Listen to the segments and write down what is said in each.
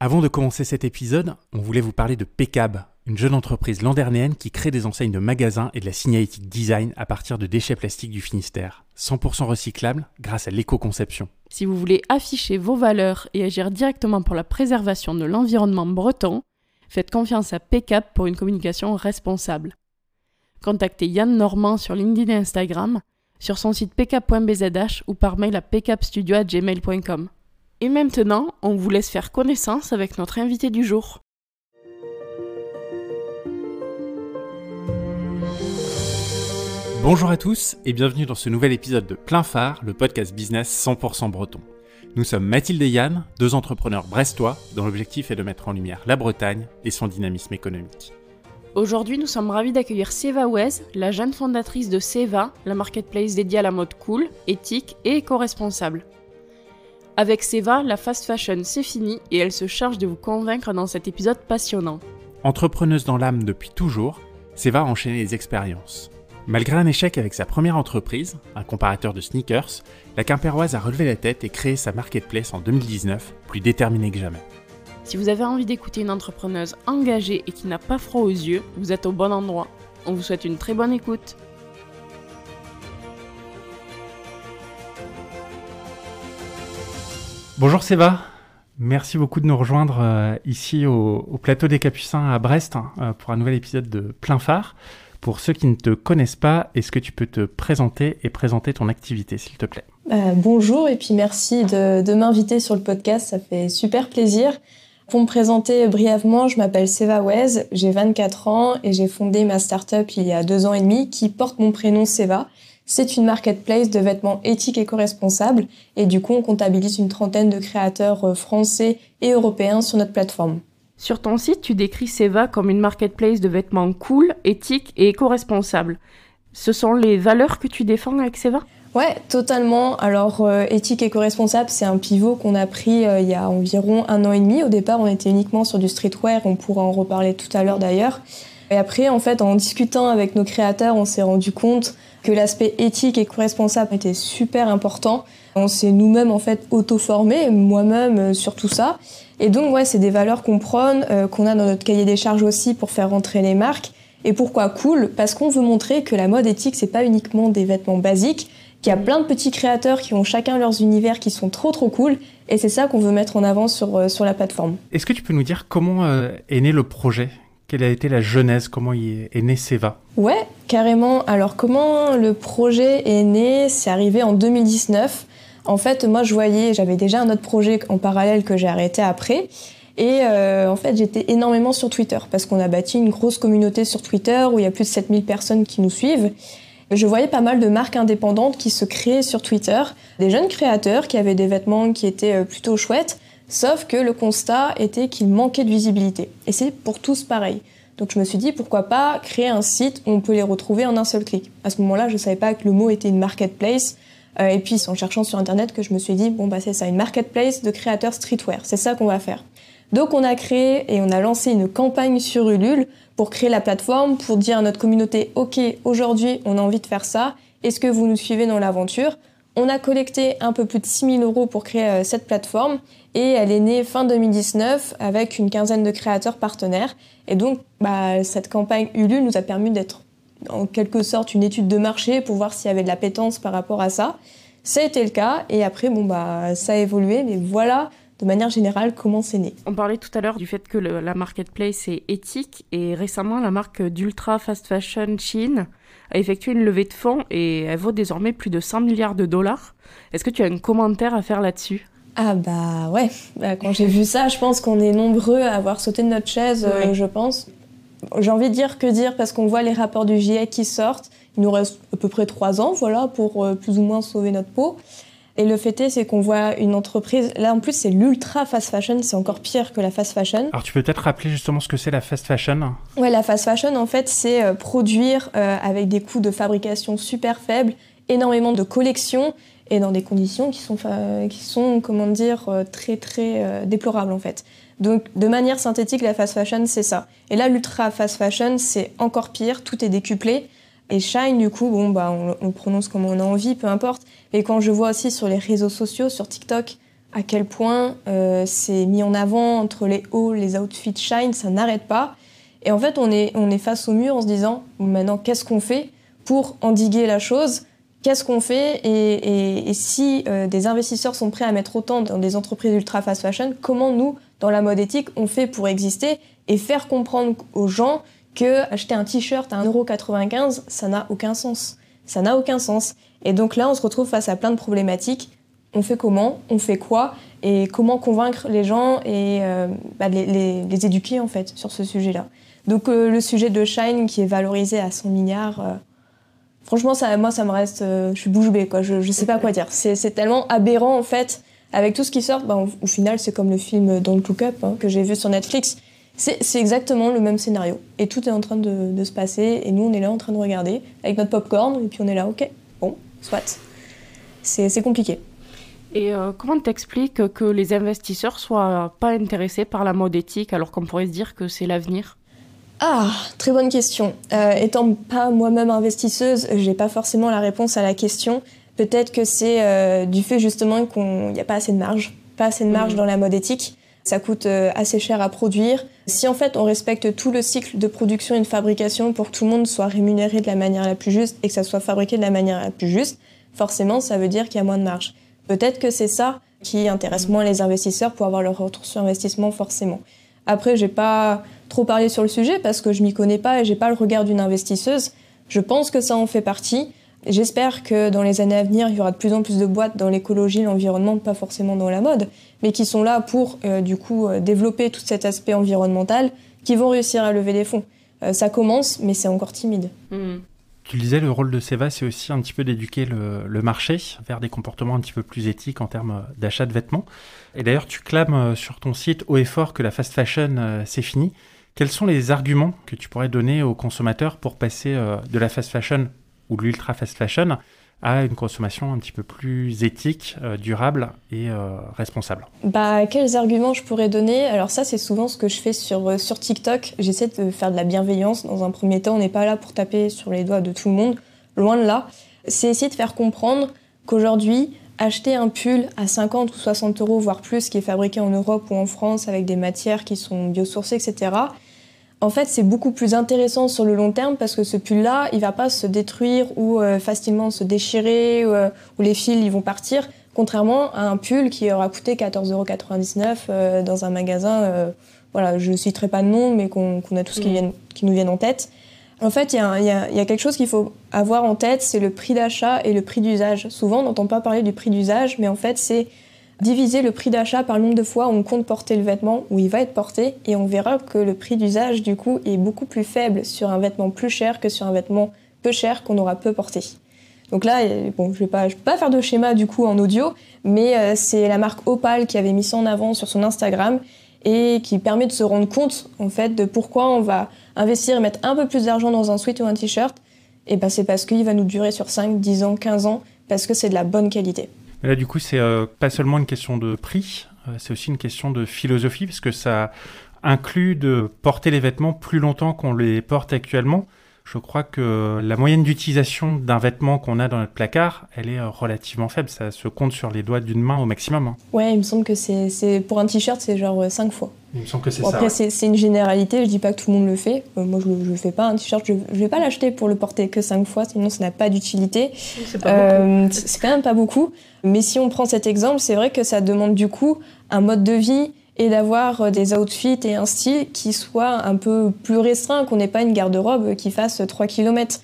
Avant de commencer cet épisode, on voulait vous parler de Pecab, une jeune entreprise landernéenne qui crée des enseignes de magasins et de la signalétique design à partir de déchets plastiques du Finistère, 100% recyclables grâce à l'éco-conception. Si vous voulez afficher vos valeurs et agir directement pour la préservation de l'environnement breton, faites confiance à Pecab pour une communication responsable. Contactez Yann Normand sur LinkedIn et Instagram, sur son site pcap.bzh ou par mail à pcapstudio.gmail.com. Et maintenant, on vous laisse faire connaissance avec notre invité du jour. Bonjour à tous et bienvenue dans ce nouvel épisode de Plein Phare, le podcast business 100% breton. Nous sommes Mathilde et Yann, deux entrepreneurs brestois dont l'objectif est de mettre en lumière la Bretagne et son dynamisme économique. Aujourd'hui, nous sommes ravis d'accueillir Seva Wez, la jeune fondatrice de Seva, la marketplace dédiée à la mode cool, éthique et éco-responsable. Avec Seva, la fast fashion c'est fini et elle se charge de vous convaincre dans cet épisode passionnant. Entrepreneuse dans l'âme depuis toujours, Seva a enchaîné les expériences. Malgré un échec avec sa première entreprise, un comparateur de sneakers, la Quimpéroise a relevé la tête et créé sa marketplace en 2019, plus déterminée que jamais. Si vous avez envie d'écouter une entrepreneuse engagée et qui n'a pas froid aux yeux, vous êtes au bon endroit. On vous souhaite une très bonne écoute. Bonjour Séva, merci beaucoup de nous rejoindre euh, ici au, plateau des Capucins à Brest hein, euh, pour un nouvel épisode de Plein Phare. Pour ceux qui ne te connaissent pas, est-ce que tu peux te présenter et présenter ton activité s'il te plaît? Euh, Bonjour et puis merci de, m'inviter sur le podcast, ça fait super plaisir. Pour me présenter brièvement, je m'appelle Seva Wez, j'ai 24 ans et j'ai fondé ma startup il y a deux ans et demi qui porte mon prénom Seva c'est une marketplace de vêtements éthiques et co-responsables et du coup on comptabilise une trentaine de créateurs euh, français et européens sur notre plateforme. Sur ton site, tu décris Seva comme une marketplace de vêtements cool, éthiques et éco-responsables. Ce sont les valeurs que tu défends avec Seva? Ouais, totalement. Alors, euh, éthique et co-responsable, c'est un pivot qu'on a pris euh, il y a environ un an et demi. Au départ, on était uniquement sur du streetwear, on pourra en reparler tout à l'heure d'ailleurs. Et après, en fait, en discutant avec nos créateurs, on s'est rendu compte que l'aspect éthique et co-responsable était super important. On s'est nous-mêmes en fait auto-formés, moi-même euh, sur tout ça. Et donc ouais, c'est des valeurs qu'on prône, euh, qu'on a dans notre cahier des charges aussi pour faire rentrer les marques. Et pourquoi cool? Parce qu'on veut montrer que la mode éthique c'est pas uniquement des vêtements basiques, qu'il y a plein de petits créateurs qui ont chacun leurs univers qui sont trop trop cool. Et c'est ça qu'on veut mettre en avant sur, euh, sur la plateforme. Est-ce que tu peux nous dire comment est né le projet? Quelle a été la genèse Comment est né Seva Ouais, carrément. Alors comment le projet est né C'est arrivé en 2019. En fait, moi je voyais, j'avais déjà un autre projet en parallèle que j'ai arrêté après. Et euh, en fait, j'étais énormément sur Twitter parce qu'on a bâti une grosse communauté sur Twitter où il y a plus de 7000 personnes qui nous suivent. Je voyais pas mal de marques indépendantes qui se créaient sur Twitter, des jeunes créateurs qui avaient des vêtements qui étaient euh, plutôt chouettes, Sauf que le constat était qu'il manquait de visibilité. Et c'est pour tous pareil. Donc je me suis dit pourquoi pas créer un site où on peut les retrouver en un seul clic. À ce moment-là, je ne savais pas que le mot était une marketplace. Euh, et puis c'est en cherchant sur internet que je me suis dit bon bah c'est ça, une marketplace de créateurs streetwear. C'est ça qu'on va faire. Donc on a créé et on a lancé une campagne sur Ulule pour créer la plateforme, pour dire à notre communauté ok aujourd'hui on a envie de faire ça. Est-ce que vous nous suivez dans l'aventure? On a collecté un peu plus de 6000 euros pour créer euh, cette plateforme et elle est née fin 2019 avec une quinzaine de créateurs partenaires. Et donc, bah, cette campagne Ulule nous a permis d'être en quelque sorte une étude de marché pour voir s'il y avait de la pétence par rapport à ça. Ça a été le cas et après, bah, ça a évolué, mais voilà de manière générale comment c'est né. On parlait tout à l'heure du fait que la marketplace est éthique et récemment la marque d'ultra fast fashion Shein a effectué une levée de fonds et elle vaut désormais plus de 100 milliards de dollars. Est-ce que tu as un commentaire à faire là-dessus? Ah bah ouais, bah, quand j'ai vu ça, je pense qu'on est nombreux à avoir sauté de notre chaise, euh, je pense. J'ai envie de dire que dire parce qu'on voit les rapports du GIEC qui sortent. Il nous reste à peu près trois ans, voilà, pour euh, plus ou moins sauver notre peau. Et le fait est, c'est qu'on voit une entreprise. Là, en plus, c'est l'ultra fast fashion. C'est encore pire que la fast fashion. Alors, tu peux peut-être rappeler justement ce que c'est la fast fashion Ouais, la fast fashion, en fait, c'est euh, produire euh, avec des coûts de fabrication super faibles, énormément de collections et dans des conditions qui sont, qui sont comment dire, euh, très, très déplorables, en fait. Donc, de manière synthétique, la fast fashion, c'est ça. Et là, l'ultra fast fashion, c'est encore pire. Tout est décuplé. Et Shine, du coup, bon, bah, on, prononce comme on a envie, peu importe. Et quand je vois aussi sur les réseaux sociaux, sur TikTok, à quel point euh, c'est mis en avant entre les hauts, les outfits shine, ça n'arrête pas. Et en fait, on est, on est face au mur en se disant, maintenant, qu'est-ce qu'on fait pour endiguer la chose? Qu'est-ce qu'on fait? Et, si euh, des investisseurs sont prêts à mettre autant dans des entreprises ultra fast fashion, comment nous, dans la mode éthique, on fait pour exister et faire comprendre aux gens que acheter un t-shirt à 1,95€, ça n'a aucun sens. Ça n'a aucun sens. Et donc là, on se retrouve face à plein de problématiques. On fait comment? On fait quoi? Et comment convaincre les gens et euh, bah, les, éduquer en fait sur ce sujet-là. Donc euh, le sujet de Shine qui est valorisé à 100 milliards, euh, franchement, ça, moi, ça me reste... je suis bouche bée. Je, ne sais pas quoi dire. C'est tellement aberrant en fait. Avec tout ce qui sort, bah, au, final, c'est comme le film Don't Look Up hein, que j'ai vu sur Netflix. C'est exactement le même scénario. Et tout est en train de, se passer. Et nous, on est là en train de regarder avec notre popcorn. Et puis on est là, ok, bon, soit. C'est compliqué. Et euh, comment t'expliques que les investisseurs soient pas intéressés par la mode éthique alors qu'on pourrait se dire que c'est l'avenir? Ah, très bonne question. Euh, étant pas moi-même investisseuse, j'ai pas forcément la réponse à la question. Peut-être que c'est euh, du fait justement qu'il n'y a pas assez de marge, pas assez de marge mmh. dans la mode éthique. Ça coûte euh, assez cher à produire. Si en fait on respecte tout le cycle de production et de fabrication pour que tout le monde soit rémunéré de la manière la plus juste et que ça soit fabriqué de la manière la plus juste, forcément ça veut dire qu'il y a moins de marge. Peut-être que c'est ça qui intéresse moins les investisseurs pour avoir leur retour sur investissement forcément. Après, j'ai pas trop parlé sur le sujet parce que je m'y connais pas et j'ai pas le regard d'une investisseuse. Je pense que ça en fait partie. J'espère que dans les années à venir, il y aura de plus en plus de boîtes dans l'écologie, l'environnement, pas forcément dans la mode, mais qui sont là pour euh, du coup euh, développer tout cet aspect environnemental, qui vont réussir à lever des fonds. Euh, ça commence, mais c'est encore timide. Mmh. Tu le disais, le rôle de Seva, c'est aussi un petit peu d'éduquer le, marché vers des comportements un petit peu plus éthiques en termes d'achat de vêtements. Et d'ailleurs, tu clames sur ton site haut et fort que la fast fashion, c'est fini. Quels sont les arguments que tu pourrais donner aux consommateurs pour passer de la fast fashion ou l'ultra fast fashion à une consommation un petit peu plus éthique, euh, durable et euh, responsable bah, Quels arguments je pourrais donner? Alors ça, c'est souvent ce que je fais sur, euh, sur TikTok. J'essaie de faire de la bienveillance. Dans un premier temps, on n'est pas là pour taper sur les doigts de tout le monde, loin de là. C'est essayer de faire comprendre qu'aujourd'hui, acheter un pull à 50 ou 60 euros, voire plus, qui est fabriqué en Europe ou en France avec des matières qui sont biosourcées, etc., en fait, c'est beaucoup plus intéressant sur le long terme parce que ce pull-là, il va pas se détruire ou euh, facilement se déchirer euh, ou, les fils ils vont partir, contrairement à un pull qui aura coûté 14,99€ euh, dans un magasin. voilà, je ne citerai pas de nom, mais qu'on a tous qui, mm. qui nous viennent en tête. En fait, il y, y, a quelque chose qu'il faut avoir en tête, c'est le prix d'achat et le prix d'usage. Souvent, on n'entend pas parler du prix d'usage, mais en fait, c'est diviser le prix d'achat par le nombre de fois où on compte porter le vêtement, où il va être porté, et on verra que le prix d'usage, du coup, est beaucoup plus faible sur un vêtement plus cher que sur un vêtement peu cher qu'on aura peu porté. Donc là, bon, je vais pas, vais pas faire de schéma du coup en audio, mais euh, c'est la marque Opal qui avait mis ça en avant sur son Instagram et qui permet de se rendre compte en fait de pourquoi on va investir et mettre un peu plus d'argent dans un sweat ou un t-shirt. Et ben c'est parce qu'il va nous durer sur 5, 10 ans, 15 ans, parce que c'est de la bonne qualité. Mais là, du coup, c'est euh, pas seulement une question de prix, euh, c'est aussi une question de philosophie, parce que ça inclut de porter les vêtements plus longtemps qu'on les porte actuellement je crois que la moyenne d'utilisation d'un vêtement qu'on a dans notre placard, elle est euh, relativement faible. Ça se compte sur les doigts d'une main au maximum. Hein. Ouais, il me semble que c'est pour un t-shirt, c'est genre 5 euh, fois. Il me semble que c'est ça. Après, c'est une généralité. Je dis pas que tout le monde le fait. Euh, moi, je, le fais pas. Un t-shirt, je, je, vais pas l'acheter pour le porter que 5 fois, sinon ça n'a pas d'utilité. C'est euh, quand même pas beaucoup. Mais si on prend cet exemple, c'est vrai que ça demande du coup un mode de vie et d'avoir euh, des outfits et un style qui soit un peu plus restreint, qu'on n'ait pas une garde-robe qui fasse 3 km.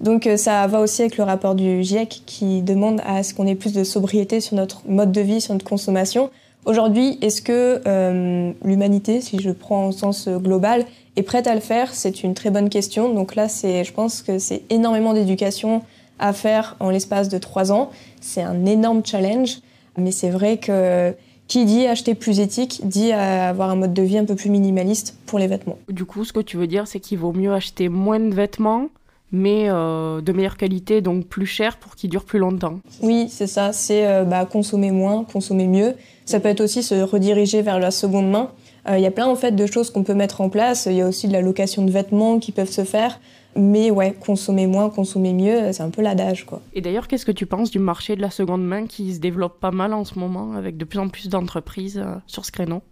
Donc euh, ça va aussi avec le rapport du GIEC qui demande à ce qu'on ait plus de sobriété sur notre mode de vie, sur notre consommation. Aujourd'hui, est-ce que euh, l'humanité, si je prends au sens global, est prête à le faire? C'est une très bonne question. Donc là, c'est, je pense que c'est énormément d'éducation à faire en l'espace de trois ans. C'est un énorme challenge, mais c'est vrai que qui dit acheter plus éthique dit avoir un mode de vie un peu plus minimaliste pour les vêtements. Du coup, ce que tu veux dire, c'est qu'il vaut mieux acheter moins de vêtements, mais euh, de meilleure qualité, donc plus cher pour qu'ils durent plus longtemps. Oui, c'est ça, c'est euh, bah, consommer moins, consommer mieux. Ça peut être aussi se rediriger vers la seconde main. Euh, il y a plein en fait de choses qu'on peut mettre en place. Il y a aussi de la location de vêtements qui peuvent se faire. Mais ouais, consommer moins, consommer mieux, c'est un peu l'adage quoi. Et d'ailleurs, qu'est-ce que tu penses du marché de la seconde main qui se développe pas mal en ce moment avec de plus en plus d'entreprises euh, sur ce créneau?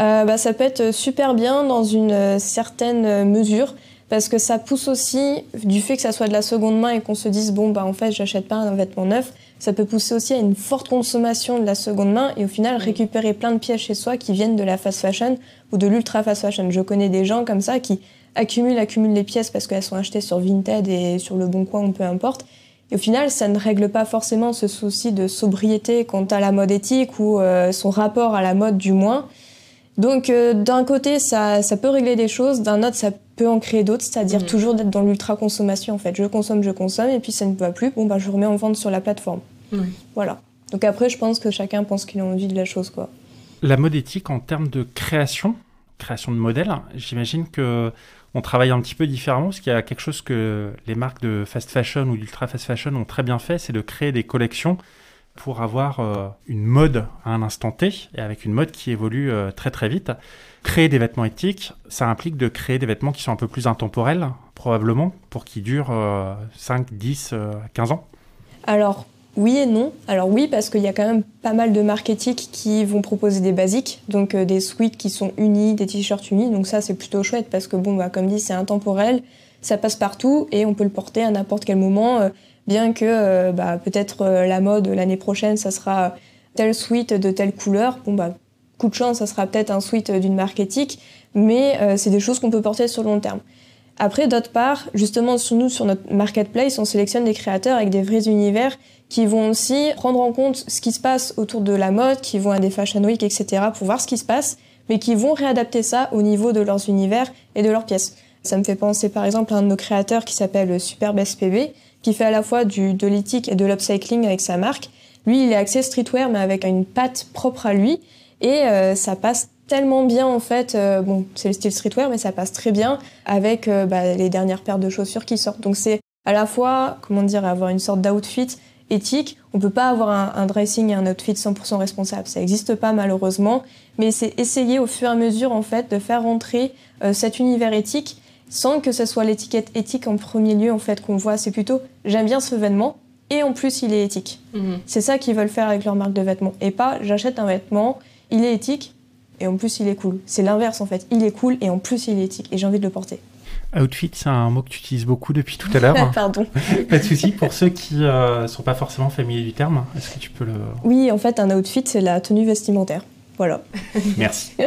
Euh, bah, Ça peut être super bien dans une euh, certaine mesure parce que ça pousse aussi du fait que ça soit de la seconde main et qu'on se dise bon bah en fait j'achète pas un vêtement neuf, ça peut pousser aussi à une forte consommation de la seconde main et au final récupérer plein de pièces chez soi qui viennent de la fast fashion ou de l'ultra fast fashion. Je connais des gens comme ça qui accumulent, accumulent les pièces parce qu'elles sont achetées sur Vinted et sur le Bon Coin ou peu importe. Et au final, ça ne règle pas forcément ce souci de sobriété quant à la mode éthique ou euh, son rapport à la mode du moins. Donc euh, d'un côté, ça, ça, peut régler des choses, d'un autre, ça peut en créer d'autres, c'est-à-dire mmh. toujours d'être dans l'ultra-consommation en fait. Je consomme, je consomme, et puis ça ne va plus, bon bah je remets en vente sur la plateforme. Voilà. Donc après, je pense que chacun pense qu'il a envie de la chose quoi. La mode éthique en termes de création, création de modèles, j'imagine que on travaille un petit peu différemment parce qu'il y a quelque chose que les marques de fast fashion ou d'ultra fast fashion ont très bien fait, c'est de créer des collections pour avoir euh, une mode à un instant T et avec une mode qui évolue euh, très très vite. Créer des vêtements éthiques, ça implique de créer des vêtements qui sont un peu plus intemporels, probablement, pour qu'ils durent 5, 10, 15 ans. Alors, oui et non. Alors oui, parce qu'il y a quand même pas mal de marques éthiques qui vont proposer des basiques, donc euh, des suites qui sont unis, des t-shirts unis. Donc ça, c'est plutôt chouette parce que, bon, bah, comme dit, c'est intemporel, ça passe partout et on peut le porter à n'importe quel moment, euh, bien que euh, bah, peut-être la mode l'année prochaine, ça sera telle suite de telle couleur. Bon, bah, coup de chance, ça sera peut-être un suite d'une marque éthique, mais c'est des choses qu'on peut porter sur le long terme. Après, d'autre part, justement, sur nous, sur notre marketplace, on sélectionne des créateurs avec des vrais univers qui vont aussi prendre en compte ce qui se passe autour de la mode, qui vont à des fashion week, etc., pour voir ce qui se passe, mais qui vont réadapter ça au niveau de leurs univers et de leurs pièces. Ça me fait penser par exemple à un de nos créateurs qui s'appelle Superbe SPB, qui fait à la fois du, de et de l'upcycling avec sa marque. Lui, il est axé streetwear, mais avec une patte propre à lui, et euh, ça passe tellement bien en fait. Euh, bon, c'est le style streetwear, mais ça passe très bien avec euh, bah, les dernières paires de chaussures qui sortent. Donc c'est à la fois, comment dire, avoir une sorte d'outfit éthique. On peut pas avoir un, dressing et un outfit 100% responsable. Ça n'existe pas malheureusement, mais c'est essayer au fur et à mesure en fait de faire rentrer euh, cet univers éthique sans que ce soit l'étiquette éthique en premier lieu en fait qu'on voit. C'est plutôt j'aime bien ce vêtement et en plus il est éthique. Mhm. C'est ça qu'ils veulent faire avec leur marque de vêtements et pas j'achète un vêtement, il est éthique et en plus il est cool. C'est l'inverse en fait. Il est cool et en plus il est éthique et j'ai envie de le porter. Outfit, c'est un mot que tu utilises beaucoup depuis tout à l'heure. Pardon. pas de souci. Pour ceux qui ne euh, sont pas forcément familiers du terme, est-ce que tu peux le. Oui, en fait, un outfit, c'est la tenue vestimentaire. Voilà. Merci.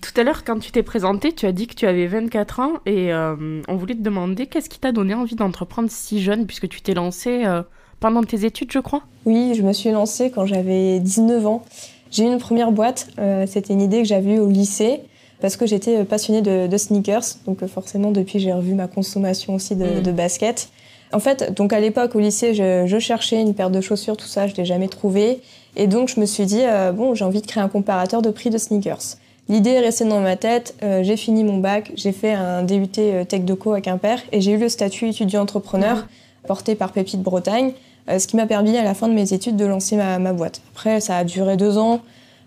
Tout à l'heure, quand tu t'es présenté, tu as dit que tu avais 24 ans et euh, on voulait te demander qu'est-ce qui t'a donné envie d'entreprendre si jeune puisque tu t'es lancé euh, pendant tes études, je crois? Oui, je me suis lancée quand j'avais 19 ans. J'ai eu une première boîte, c'était une idée que j'avais eue au lycée parce que j'étais euh, passionnée de, sneakers. Donc euh, forcément, depuis, j'ai revu ma consommation aussi de, mm. basket. En fait, donc à l'époque au lycée, je, cherchais une paire de chaussures, tout ça, je l'ai jamais trouvé. Et donc je me suis dit, euh, bon, j'ai envie de créer un comparateur de prix de sneakers. L'idée est restée dans ma tête. j'ai fini mon bac, j'ai fait un DUT Tech Deco à Quimper et j'ai eu le statut étudiant-entrepreneur mm. porté par Pépite Bretagne, ce qui m'a permis à la fin de mes études de lancer ma, ma boîte. Après, ça a duré deux ans.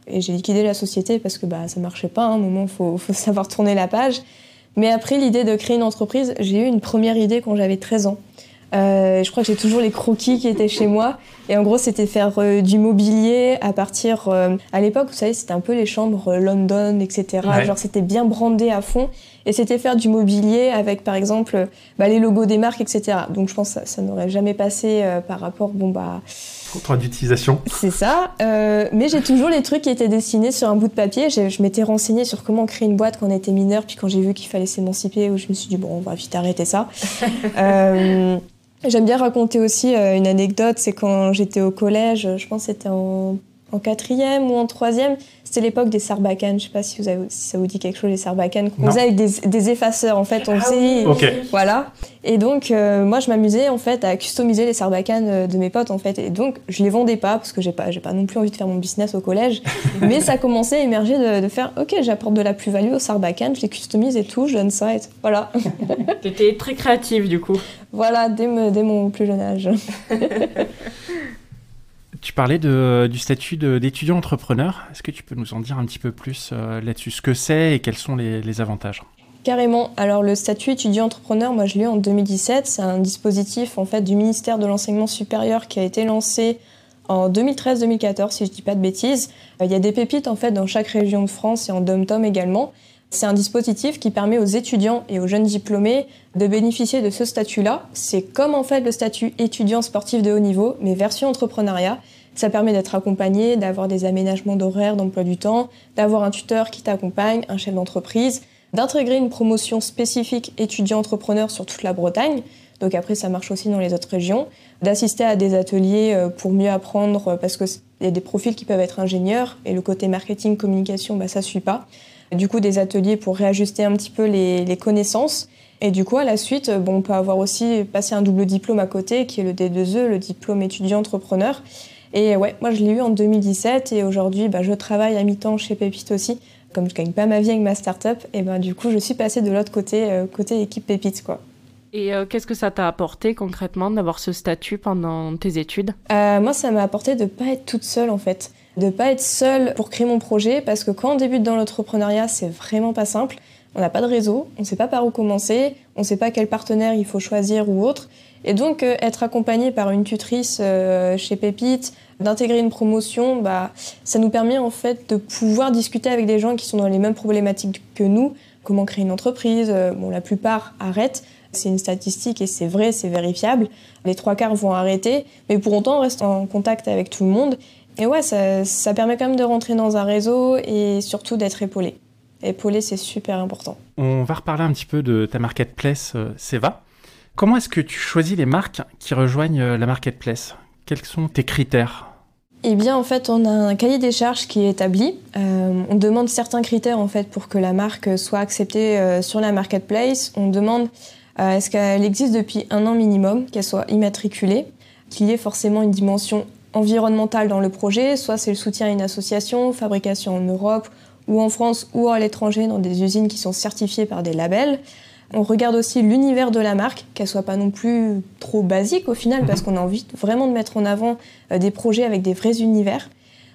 Et j'ai liquidé la société parce que bah, ça marchait pas. À un moment, il faut, faut, savoir tourner la page. Mais après l'idée de créer une entreprise, j'ai eu une première idée quand j'avais 13 ans. Euh, je crois que j'ai toujours les croquis qui étaient chez moi. Et en gros, c'était faire euh, du mobilier à partir. Euh, à l'époque, vous savez, c'était un peu les chambres London, etc. Genre, c'était bien brandé à fond. Et c'était faire du mobilier avec, par exemple, bah, les logos des marques, etc. Donc, je pense que ça, ça n'aurait jamais passé par rapport, bon, bah Contrat d'utilisation. C'est ça. Euh, mais j'ai toujours les trucs qui étaient dessinés sur un bout de papier. Je m'étais renseignée sur comment créer une boîte quand on était mineur. Puis quand j'ai vu qu'il fallait s'émanciper, je me suis dit, bon, on va vite arrêter ça. euh, J'aime bien raconter aussi euh, une anecdote. C'est quand j'étais au collège, je pense que c'était en, en quatrième ou en troisième. C'était l'époque des sarbacanes. Je sais pas si, vous avez, si ça vous dit quelque chose, les sarbacanes. On faisait avec des, effaceurs, en fait. On ah faisait. Voilà. Et donc, euh, moi, je m'amusais, en fait, à customiser les sarbacanes euh, de mes potes, en fait. Et donc, je les vendais pas, parce que j'ai pas, j'ai pas non plus envie de faire mon business au collège. mais ça commençait à émerger de, faire, OK, j'apporte de la plus-value aux sarbacanes, je les customise et tout, je donne ça. Et voilà. T'étais très créative, du coup. Voilà, dès, dès mon plus jeune âge. Tu parlais du statut d'étudiant entrepreneur. Est-ce que tu peux nous en dire un petit peu plus euh, là-dessus Ce que c'est et quels sont les, avantages? Carrément. Alors le statut étudiant-entrepreneur, moi je l'ai eu en 2017. C'est un dispositif en fait du ministère de l'enseignement supérieur qui a été lancé en 2013-2014, si je dis pas de bêtises. Euh, il y a des pépites en fait dans chaque région de France et en dom-tom également. C'est un dispositif qui permet aux étudiants et aux jeunes diplômés de bénéficier de ce statut-là. C'est comme en fait le statut étudiant sportif de haut niveau, mais version entrepreneuriat. Ça permet d'être accompagné, d'avoir des aménagements d'horaire, d'emploi du temps, d'avoir un tuteur qui t'accompagne, un chef d'entreprise, d'intégrer une promotion spécifique étudiant-entrepreneur sur toute la Bretagne. Donc après, ça marche aussi dans les autres régions. D'assister à des ateliers euh, pour mieux apprendre, euh, parce qu'il y a des profils qui peuvent être ingénieurs, et le côté marketing, communication, bah, ça suit pas. Du coup, des ateliers pour réajuster un petit peu les, connaissances. Et du coup, à la suite, bon, on peut avoir aussi passé un double diplôme à côté, qui est le D2E, le diplôme étudiant-entrepreneur. Et ouais, moi, je l'ai eu en 2017, et aujourd'hui, bah, je travaille à mi-temps chez Pépite aussi. Comme je gagne pas ma vie avec ma start-up, et ben, du coup, je suis passée de l'autre côté, côté équipe Pépite, quoi. Et euh, qu'est-ce que ça t'a apporté concrètement d'avoir ce statut pendant tes études? Euh, Moi, ça m'a apporté de ne pas être toute seule en fait. De ne pas être seule pour créer mon projet parce que quand on débute dans l'entrepreneuriat, c'est vraiment pas simple. On n'a pas de réseau, on ne sait pas par où commencer, on ne sait pas quel partenaire il faut choisir ou autre. Et donc, euh, être accompagné par une tutrice chez Pépite, d'intégrer une promotion, bah, ça nous permet en fait de pouvoir discuter avec des gens qui sont dans les mêmes problématiques que nous. Comment créer une entreprise Bon, la plupart arrêtent. C'est une statistique et c'est vrai, c'est vérifiable. Les trois quarts vont arrêter, mais pour autant on reste en contact avec tout le monde. Et ouais, ça, permet quand même de rentrer dans un réseau et surtout d'être épaulé. Épaulé, c'est super important. On va reparler un petit peu de ta marketplace euh, Seva. Comment est-ce que tu choisis les marques qui rejoignent euh, la marketplace? Quels sont tes critères? Eh bien, en fait, on a un cahier des charges qui est établi. Euh, on demande certains critères en fait pour que la marque soit acceptée sur la marketplace. On demande euh, est-ce qu'elle existe depuis un an minimum, qu'elle soit immatriculée, qu'il y ait forcément une dimension environnementale dans le projet, soit c'est le soutien à une association, fabrication en Europe ou en France ou à l'étranger dans des usines qui sont certifiées par des labels. On regarde aussi l'univers de la marque, qu'elle soit pas non plus trop basique au final, parce mhm. qu'on a envie vraiment de mettre en avant euh, des projets avec des vrais univers.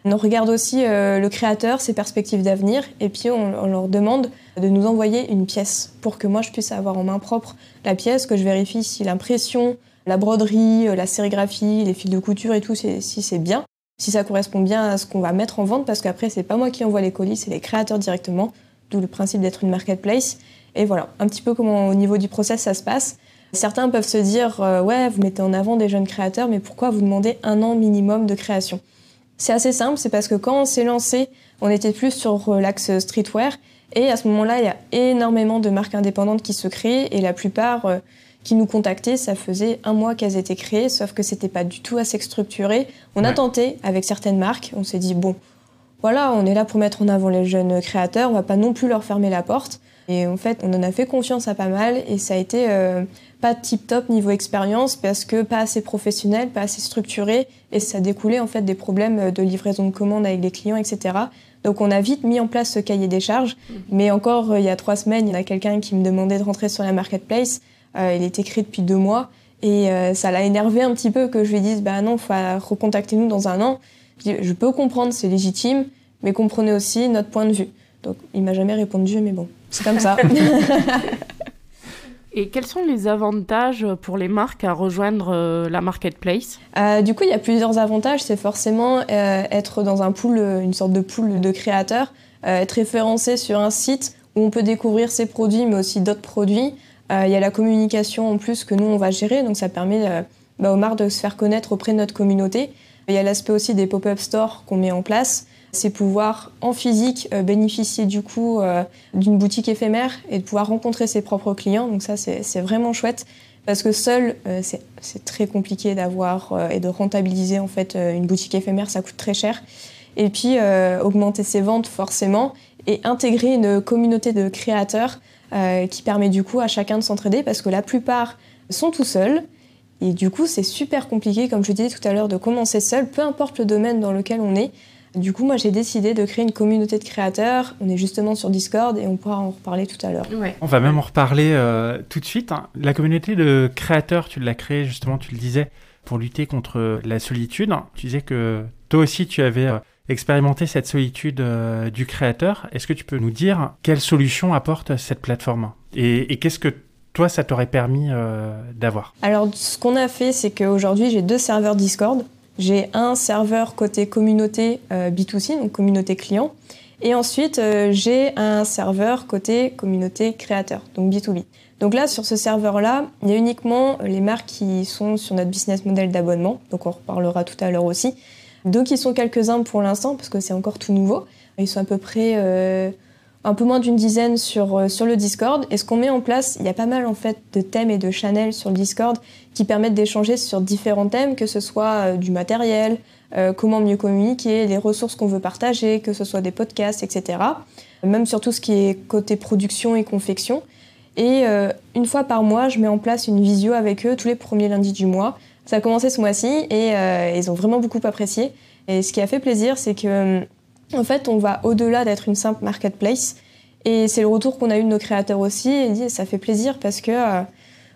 On regarde aussi euh, le créateur, ses perspectives d'avenir, et puis on, leur demande de nous envoyer une pièce pour que moi je puisse avoir en main propre la pièce, que je vérifie si l'impression, la broderie, euh, la sérigraphie, les fils de couture et tout, si c'est bien, si ça correspond bien à ce qu'on va mettre en vente, parce qu'après c'est pas moi qui envoie les colis, c'est les créateurs directement, d'où le principe d'être une marketplace. Et voilà, un petit peu comment au niveau du process ça se passe. Certains peuvent se dire euh, ouais, vous mettez en avant des jeunes créateurs, mais pourquoi vous demandez un an minimum de création? C'est assez simple, c'est parce que quand on s'est lancé, on était plus sur euh, l'axe streetwear. Et à ce moment-là, il y a énormément de marques indépendantes qui se créent et la plupart euh, qui nous contactaient, ça faisait un mois qu'elles étaient créées, sauf que c'était pas du tout assez structuré. On a tenté avec certaines marques, on s'est dit bon, voilà, on est là pour mettre en avant les jeunes créateurs, on va pas non plus leur fermer la porte. Et en fait, on en a fait confiance à pas mal et ça a été euh, pas tip top niveau expérience parce que pas assez professionnel, pas assez structuré et ça découlait en fait des problèmes de livraison de commandes avec les clients, etc. Donc on a vite mis en place ce cahier des charges. Mmh. Mais encore euh, il y a trois semaines, il y a quelqu'un qui me demandait de rentrer sur la marketplace. Euh, il est écrit depuis deux mois et ça l'a énervé un petit peu que je lui dise bah non, faut recontacter nous dans un an. Je, je peux comprendre, c'est légitime, mais comprenez aussi notre point de vue. Donc il m'a jamais répondu, mais bon. C'est comme ça. Et quels sont les avantages pour les marques à rejoindre euh, la marketplace? Euh, Du coup, il y a plusieurs avantages. C'est forcément euh, être dans un pool, une sorte de pool de créateurs, être référencé sur un site où on peut découvrir ses produits, mais aussi d'autres produits. Il y a la communication en plus que nous, on va gérer, donc ça permet bah, aux marques de se faire connaître auprès de notre communauté. Il y a l'aspect aussi des pop-up stores qu'on met en place c'est pouvoir en physique euh, bénéficier du coup euh, d'une boutique éphémère et de pouvoir rencontrer ses propres clients. Donc ça, c'est vraiment chouette parce que seul, euh, c'est très compliqué d'avoir et de rentabiliser en fait une boutique éphémère, ça coûte très cher. Et puis augmenter ses ventes forcément et intégrer une communauté de créateurs qui permet du coup à chacun de s'entraider parce que la plupart sont tout seuls. Et du coup, c'est super compliqué, comme je disais tout à l'heure, de commencer seul, peu importe le domaine dans lequel on est. Du coup, moi, j'ai décidé de créer une communauté de créateurs. On est justement sur Discord et on pourra en reparler tout à l'heure. On va même en reparler euh, tout de suite. Hein. La communauté de créateurs, tu l'as créée justement, tu le disais, pour lutter contre la solitude. Tu disais que toi aussi, tu avais euh, expérimenter cette solitude du créateur, est-ce que tu peux nous dire quelle solution apporte cette plateforme et, qu'est-ce que toi, ça t'aurait permis d'avoir? Alors, ce qu'on a fait, c'est qu'aujourd'hui, j'ai deux serveurs Discord. J'ai un serveur côté communauté B2C, donc communauté client, et ensuite, euh, j'ai un serveur côté communauté créateur, donc B2B. Donc là, sur ce serveur-là, il y a uniquement les marques qui sont sur notre business model d'abonnement, donc on reparlera tout à l'heure aussi. Donc ils sont quelques-uns pour l'instant, parce que c'est encore tout nouveau. Ils sont à peu près euh, un peu moins d'une dizaine sur, euh, sur le Discord. Et ce qu'on met en place, il y a pas mal en fait de thèmes et de channels sur le Discord qui permettent d'échanger sur différents thèmes, que ce soit du matériel, euh, comment mieux communiquer, les ressources qu'on veut partager, que ce soit des podcasts, etc. Même sur tout ce qui est côté production et confection. Et euh, une fois par mois, je mets en place une visio avec eux tous les premiers lundis du mois. Ça a commencé ce mois-ci et euh, ils ont vraiment beaucoup apprécié. Et ce qui a fait plaisir, c'est que en fait, on va au-delà d'être une simple marketplace. Et c'est le retour qu'on a eu de nos créateurs aussi. Et dit, ça fait plaisir parce que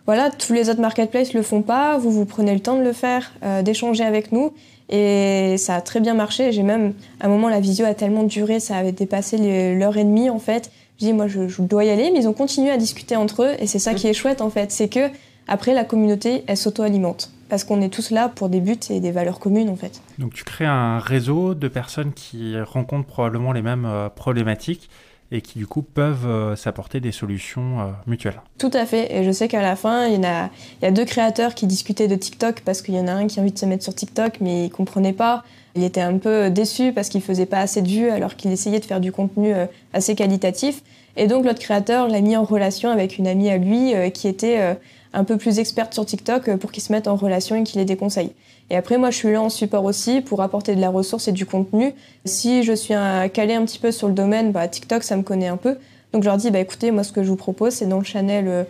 voilà, tous les autres marketplaces le font pas. Vous vous prenez le temps de le faire, d'échanger avec nous. Et ça a très bien marché. J'ai même, à un moment, la visio a tellement duré, ça avait dépassé l'heure et demie en fait. Je dis, moi, je, dois y aller, mais ils ont continué à discuter entre eux. Et c'est ça qui est chouette en fait. C'est que, après, la communauté, elle s'auto-alimente. Parce qu'on est tous là pour des buts et des valeurs communes en fait. Donc tu crées un réseau de personnes qui rencontrent probablement les mêmes euh, problématiques et qui du coup peuvent euh, s'apporter des solutions euh, mutuelles. Tout à fait, et je sais qu'à la fin, il y, a, il y a deux créateurs qui discutaient de TikTok parce qu'il y en a un qui a envie de se mettre sur TikTok mais il comprenait pas. Il était un peu déçu parce qu'il faisait pas assez de vues alors qu'il essayait de faire du contenu euh, assez qualitatif. Et donc l'autre créateur l'a mis en relation avec une amie à lui qui était un peu plus experte sur TikTok pour qu'il se mette en relation et qu'il ait des conseils. Et après, moi, je suis là en support aussi pour apporter de la ressource et du contenu. Si je suis calé un petit peu sur le domaine, bah, TikTok, ça me connaît un peu. Donc, je leur dis, bah, écoutez, moi, ce que je vous propose, c'est dans le channel euh,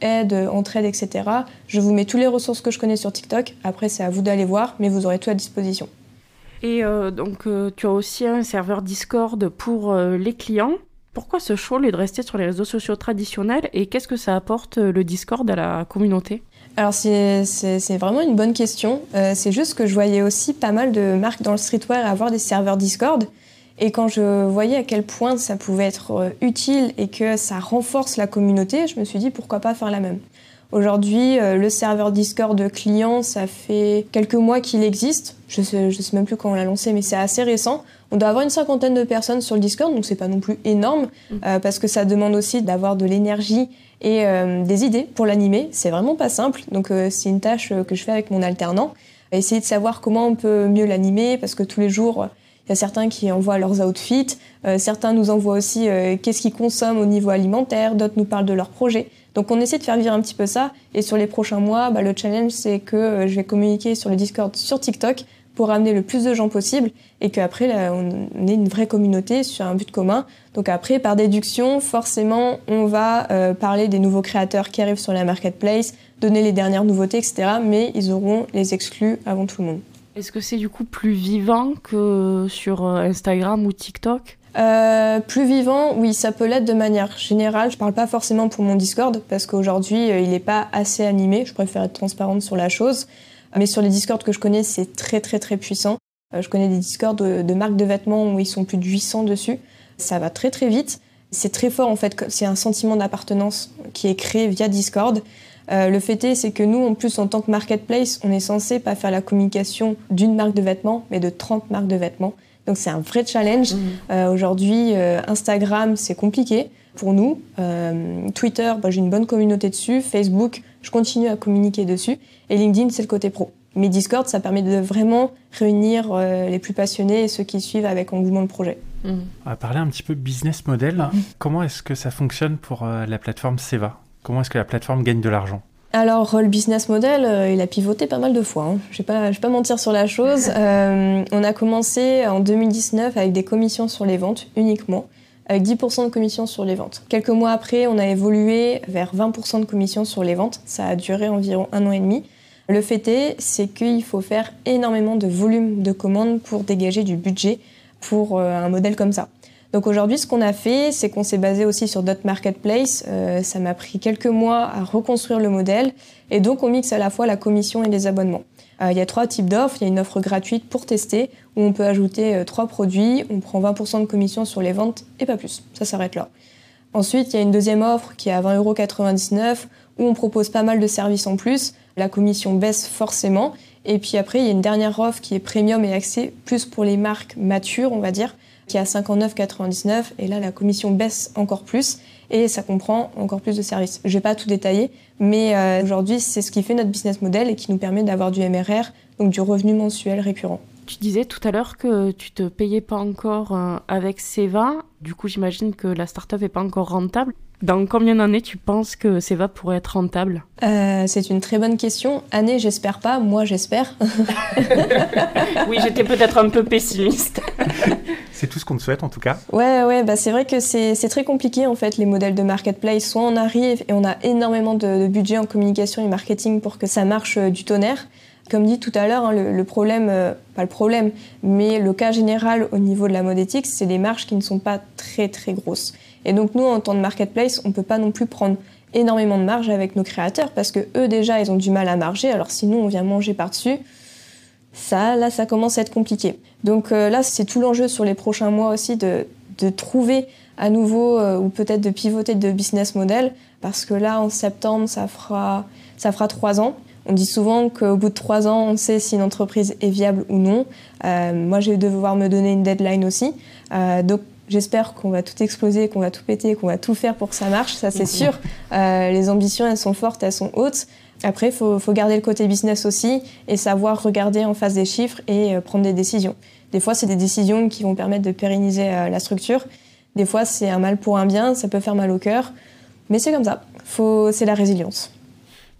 aide, entraide, etc. Je vous mets toutes les ressources que je connais sur TikTok. Après, c'est à vous d'aller voir, mais vous aurez tout à disposition. Et euh, donc, euh, tu as aussi un serveur Discord pour les clients. Pourquoi ce choix de rester sur les réseaux sociaux traditionnels et qu'est-ce que ça apporte le Discord à la communauté? Alors c'est vraiment une bonne question. Euh, c'est juste que je voyais aussi pas mal de marques dans le streetwear avoir des serveurs Discord. Et quand je voyais à quel point ça pouvait être euh, utile et que ça renforce la communauté, je me suis dit pourquoi pas faire la même. Aujourd'hui, euh, le serveur Discord de clients, ça fait quelques mois qu'il existe. Je sais, je sais même plus quand on l'a lancé, mais c'est assez récent. On doit avoir une cinquantaine de personnes sur le Discord, donc c'est pas non plus énorme, mmh. parce que ça demande aussi d'avoir de l'énergie et euh, des idées pour l'animer. C'est vraiment pas simple, donc euh, c'est une tâche euh, que je fais avec mon alternant. Essayer de savoir comment on peut mieux l'animer, parce que tous les jours, il y a certains qui envoient leurs outfits, certains nous envoient aussi qu'est-ce qu'ils consomment au niveau alimentaire, d'autres nous parlent de leurs projets. Donc on essaie de faire vivre un petit peu ça. Et sur les prochains mois, bah, le challenge, c'est que je vais communiquer sur le Discord, sur TikTok, pour amener le plus de gens possible et qu'après, on ait une vraie communauté sur un but commun. Donc après, par déduction, forcément, on va euh, parler des nouveaux créateurs qui arrivent sur la marketplace, donner les dernières nouveautés, etc. Mais ils auront les exclus avant tout le monde. Est-ce que c'est du coup plus vivant que sur euh, Instagram ou TikTok? Euh, plus vivant, oui, ça peut l'être de manière générale. Je parle pas forcément pour mon Discord parce qu'aujourd'hui, il n'est pas assez animé. Je préfère être transparente sur la chose. Mais sur les Discords que je connais, c'est très très très puissant. Euh, je connais des Discords de, marques de vêtements où ils sont plus de 800 dessus. Ça va très très vite. C'est très fort en fait. C'est un sentiment d'appartenance qui est créé via Discord. Euh, le fait est, c'est que nous, en plus, en tant que marketplace, on est censé pas faire la communication d'une marque de vêtements, mais de 30 marques de vêtements. Donc c'est un vrai challenge. Mmh. Euh, aujourd'hui, Instagram, c'est compliqué pour nous. Twitter, bah, j'ai une bonne communauté dessus. Facebook, je continue à communiquer dessus. Et LinkedIn, c'est le côté pro. Mais Discord, ça permet de vraiment réunir euh, les plus passionnés et ceux qui suivent avec engouement le projet. Mmh. On va parler un petit peu business model. Mmh. Comment est-ce que ça fonctionne pour euh, la plateforme Seva? Comment est-ce que la plateforme gagne de l'argent? Alors, le business model, il a pivoté pas mal de fois. Hein. Je ne vais, pas mentir sur la chose. on a commencé en 2019 avec des commissions sur les ventes uniquement avec 10% de commission sur les ventes. Quelques mois après, on a évolué vers 20% de commission sur les ventes. Ça a duré environ un an et demi. Le fait est, c'est qu'il faut faire énormément de volume de commandes pour dégager du budget pour euh, un modèle comme ça. Donc aujourd'hui, ce qu'on a fait, c'est qu'on s'est basé aussi sur d'autres marketplaces. Euh, ça m'a pris quelques mois à reconstruire le modèle. Et donc, on mixe à la fois la commission et les abonnements. Euh, il y a trois types d'offres. Il y a une offre gratuite pour tester, où on peut ajouter euh, trois produits. On prend 20% de commission sur les ventes et pas plus. Ça s'arrête là. Ensuite, il y a une deuxième offre qui est à 20,99€ où on propose pas mal de services en plus. La commission baisse forcément. Et puis après, il y a une dernière offre qui est premium et axée plus pour les marques matures, on va dire, qui est à 59,99. Et là, la commission baisse encore plus et ça comprend encore plus de services. Je vais pas tout détailler, mais euh, aujourd'hui, c'est ce qui fait notre business model et qui nous permet d'avoir du MRR, donc du revenu mensuel récurrent. Tu disais tout à l'heure que tu te payais pas encore euh, avec Seva. Du coup, j'imagine que la startup est pas encore rentable. Dans combien d'années tu penses que Seva pourrait être rentable? Euh, C'est une très bonne question. Année, j'espère pas. Moi, j'espère. oui, j'étais peut-être un peu pessimiste. c'est tout ce qu'on te souhaite en tout cas. Ouais, ouais, bah c'est vrai que c'est très compliqué en fait les modèles de marketplace. Soit on arrive et on a énormément de, budget en communication et marketing pour que ça marche euh, du tonnerre. Comme dit tout à l'heure, hein, le, problème, euh, pas le problème, mais le cas général au niveau de la mode éthique, c'est des marges qui ne sont pas très très grosses. Et donc nous, en tant que marketplace, on ne peut pas non plus prendre énormément de marge avec nos créateurs parce que eux déjà, ils ont du mal à marger. Alors si nous, on vient manger par-dessus, ça, là, ça commence à être compliqué. Donc euh, là, c'est tout l'enjeu sur les prochains mois aussi de, de trouver à nouveau euh, ou peut-être de pivoter de business model parce que là, en septembre, ça fera, ça fera trois ans. On dit souvent qu'au bout de trois ans, on sait si une entreprise est viable ou non. Euh, moi, je vais devoir me donner une deadline aussi. donc, J'espère qu'on va tout exploser, qu'on va tout péter, qu'on va tout faire pour que ça marche, ça c'est mhm. sûr. Euh, les ambitions, elles sont fortes, elles sont hautes. Après, il faut, garder le côté business aussi et savoir regarder en face des chiffres et euh, prendre des décisions. Des fois, c'est des décisions qui vont permettre de pérenniser euh, la structure. Des fois, c'est un mal pour un bien, ça peut faire mal au cœur. Mais c'est comme ça, c'est la résilience.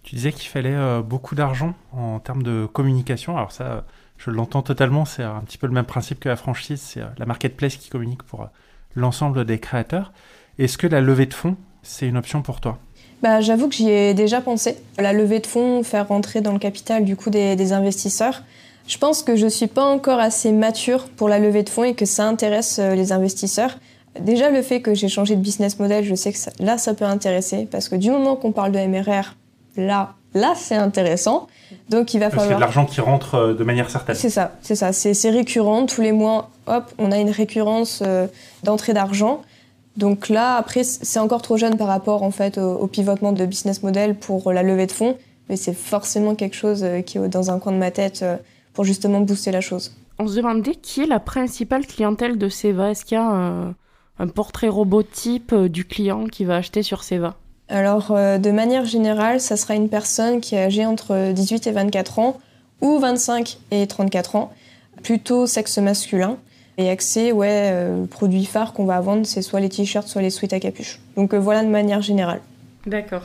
Tu disais qu'il fallait beaucoup d'argent en termes de communication. Alors ça, je l'entends totalement, c'est un petit peu le même principe que la franchise, c'est euh, la marketplace qui communique pour euh, l'ensemble des créateurs. Est-ce que la levée de fonds, c'est une option pour toi? Bah, J'avoue que j'y ai déjà pensé. La levée de fonds, faire rentrer dans le capital du coup des, investisseurs. Je pense que je ne suis pas encore assez mature pour la levée de fonds et que ça intéresse euh, les investisseurs. Déjà, le fait que j'ai changé de business model, je sais que là, ça peut intéresser parce que du moment qu'on parle de MRR, là, là, c'est intéressant. Donc il va falloir. C'est de l'argent qui rentre euh, de manière certaine. C'est ça, c'est ça. C'est récurrent. Tous les mois, hop, on a une récurrence euh, d'entrée d'argent. Donc là, après, c'est encore trop jeune par rapport en fait au, pivotement de business model pour la levée de fonds, mais c'est forcément quelque chose euh, qui est dans un coin de ma tête pour justement booster la chose. On se demandait qui est la principale clientèle de Seva. Est-ce qu'il y a un, un portrait robot type du client qui va acheter sur Seva? Alors, euh, de manière générale, ça sera une personne qui est âgée entre 18 et 24 ans ou 25 et 34 ans, plutôt sexe masculin. Et accès, ouais, euh, le produit phare qu'on va vendre, c'est soit les t-shirts, soit les sweats à capuche. Donc euh, voilà de manière générale. D'accord.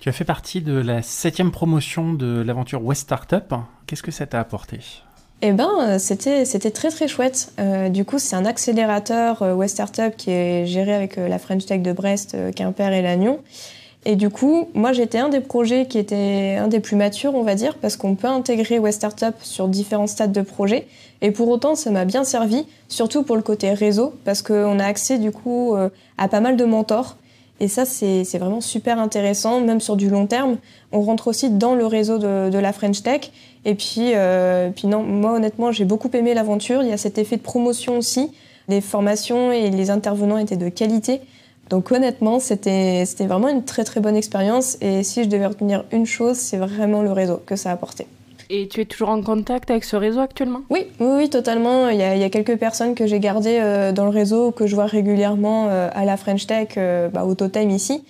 Tu as fait partie de la septième promotion de l'aventure West Startup. Qu'est-ce que ça t'a apporté? Eh ben, euh, c'était, c'était très très chouette. Euh, du coup, c'est un accélérateur euh, West Startup qui est géré avec la French Tech de Brest, Quimper et Lannion. Et du coup, moi, j'étais un des projets qui était un des plus matures, on va dire, parce qu'on peut intégrer West Startup sur différents stades de projet. Et pour autant, ça m'a bien servi, surtout pour le côté réseau, parce qu'on a accès du coup à pas mal de mentors. Et ça, c'est vraiment super intéressant, même sur du long terme. On rentre aussi dans le réseau de, la French Tech. Et puis, euh, puis non, moi honnêtement, j'ai beaucoup aimé l'aventure. Il y a cet effet de promotion aussi. Les formations et les intervenants étaient de qualité. Donc honnêtement, c'était vraiment une très très bonne expérience. Et si je devais retenir une chose, c'est vraiment le réseau que ça a apporté. Et tu es toujours en contact avec ce réseau actuellement? Oui, oui, totalement. Il y, a, il y a quelques personnes que j'ai gardées euh, dans le réseau, que je vois régulièrement euh, à la French Tech, euh, bah, au Totem ici.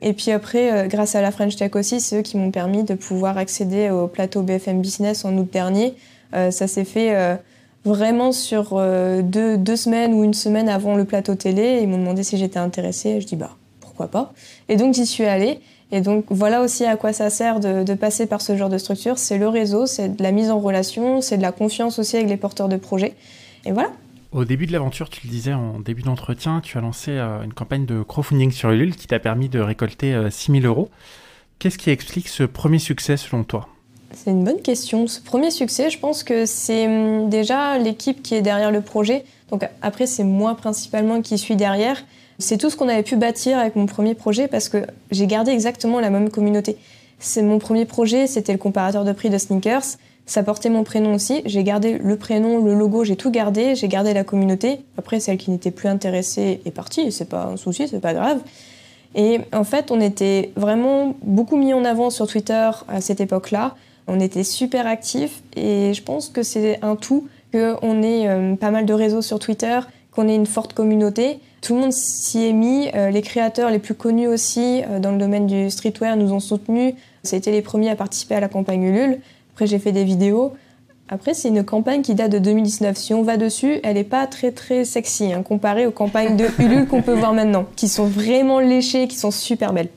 Et puis après, grâce à la French Tech aussi, c'est eux qui m'ont permis de pouvoir accéder au plateau BFM Business en août dernier. ça s'est fait vraiment sur deux, deux, semaines ou une semaine avant le plateau télé. Ils m'ont demandé si j'étais intéressée. Je dis bah pourquoi pas. Et donc j'y suis allée. Et donc voilà aussi à quoi ça sert de, passer par ce genre de structure. C'est le réseau, c'est de la mise en relation, c'est de la confiance aussi avec les porteurs de projets. Et voilà. Au début de l'aventure, tu le disais en début d'entretien, tu as lancé euh, une campagne de crowdfunding sur Ulule qui t'a permis de récolter 6000 euh, euros. Qu'est-ce qui explique ce premier succès selon toi? C'est une bonne question. Ce premier succès, je pense que c'est hum, déjà l'équipe qui est derrière le projet. Donc après, c'est moi principalement qui suis derrière. C'est tout ce qu'on avait pu bâtir avec mon premier projet parce que j'ai gardé exactement la même communauté. C'est mon premier projet, c'était le comparateur de prix de sneakers. Ça portait mon prénom aussi. J'ai gardé le prénom, le logo, j'ai tout gardé. J'ai gardé la communauté. Après, celle qui n'était plus intéressée est partie. C'est pas un souci, c'est pas grave. Et en fait, on était vraiment beaucoup mis en avant sur Twitter à cette époque-là. On était super actifs et je pense que c'est un tout qu'on ait euh, pas mal de réseaux sur Twitter, qu'on ait une forte communauté. Tout le monde s'y est mis. Euh, les créateurs les plus connus aussi euh, dans le domaine du streetwear nous ont soutenus. C'était les premiers à participer à la campagne Ulule. Après, j'ai fait des vidéos. Après, c'est une campagne qui date de 2019. Si on va dessus, elle n'est pas très très sexy, hein, comparée aux campagnes de Ulule qu'on peut voir maintenant, qui sont vraiment léchées, qui sont super belles.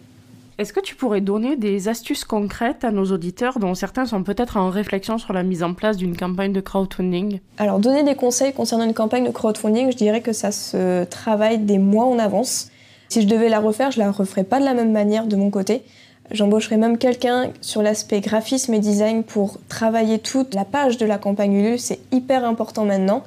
Est-ce que tu pourrais donner des astuces concrètes à nos auditeurs dont certains sont peut-être en réflexion sur la mise en place d'une campagne de crowdfunding? Alors, donner des conseils concernant une campagne de crowdfunding, je dirais que ça se travaille des mois en avance. Si je devais la refaire, je la referais pas de la même manière de mon côté. J'embaucherai même quelqu'un sur l'aspect graphisme et design pour travailler toute la page de la campagne Ulule. C'est hyper important maintenant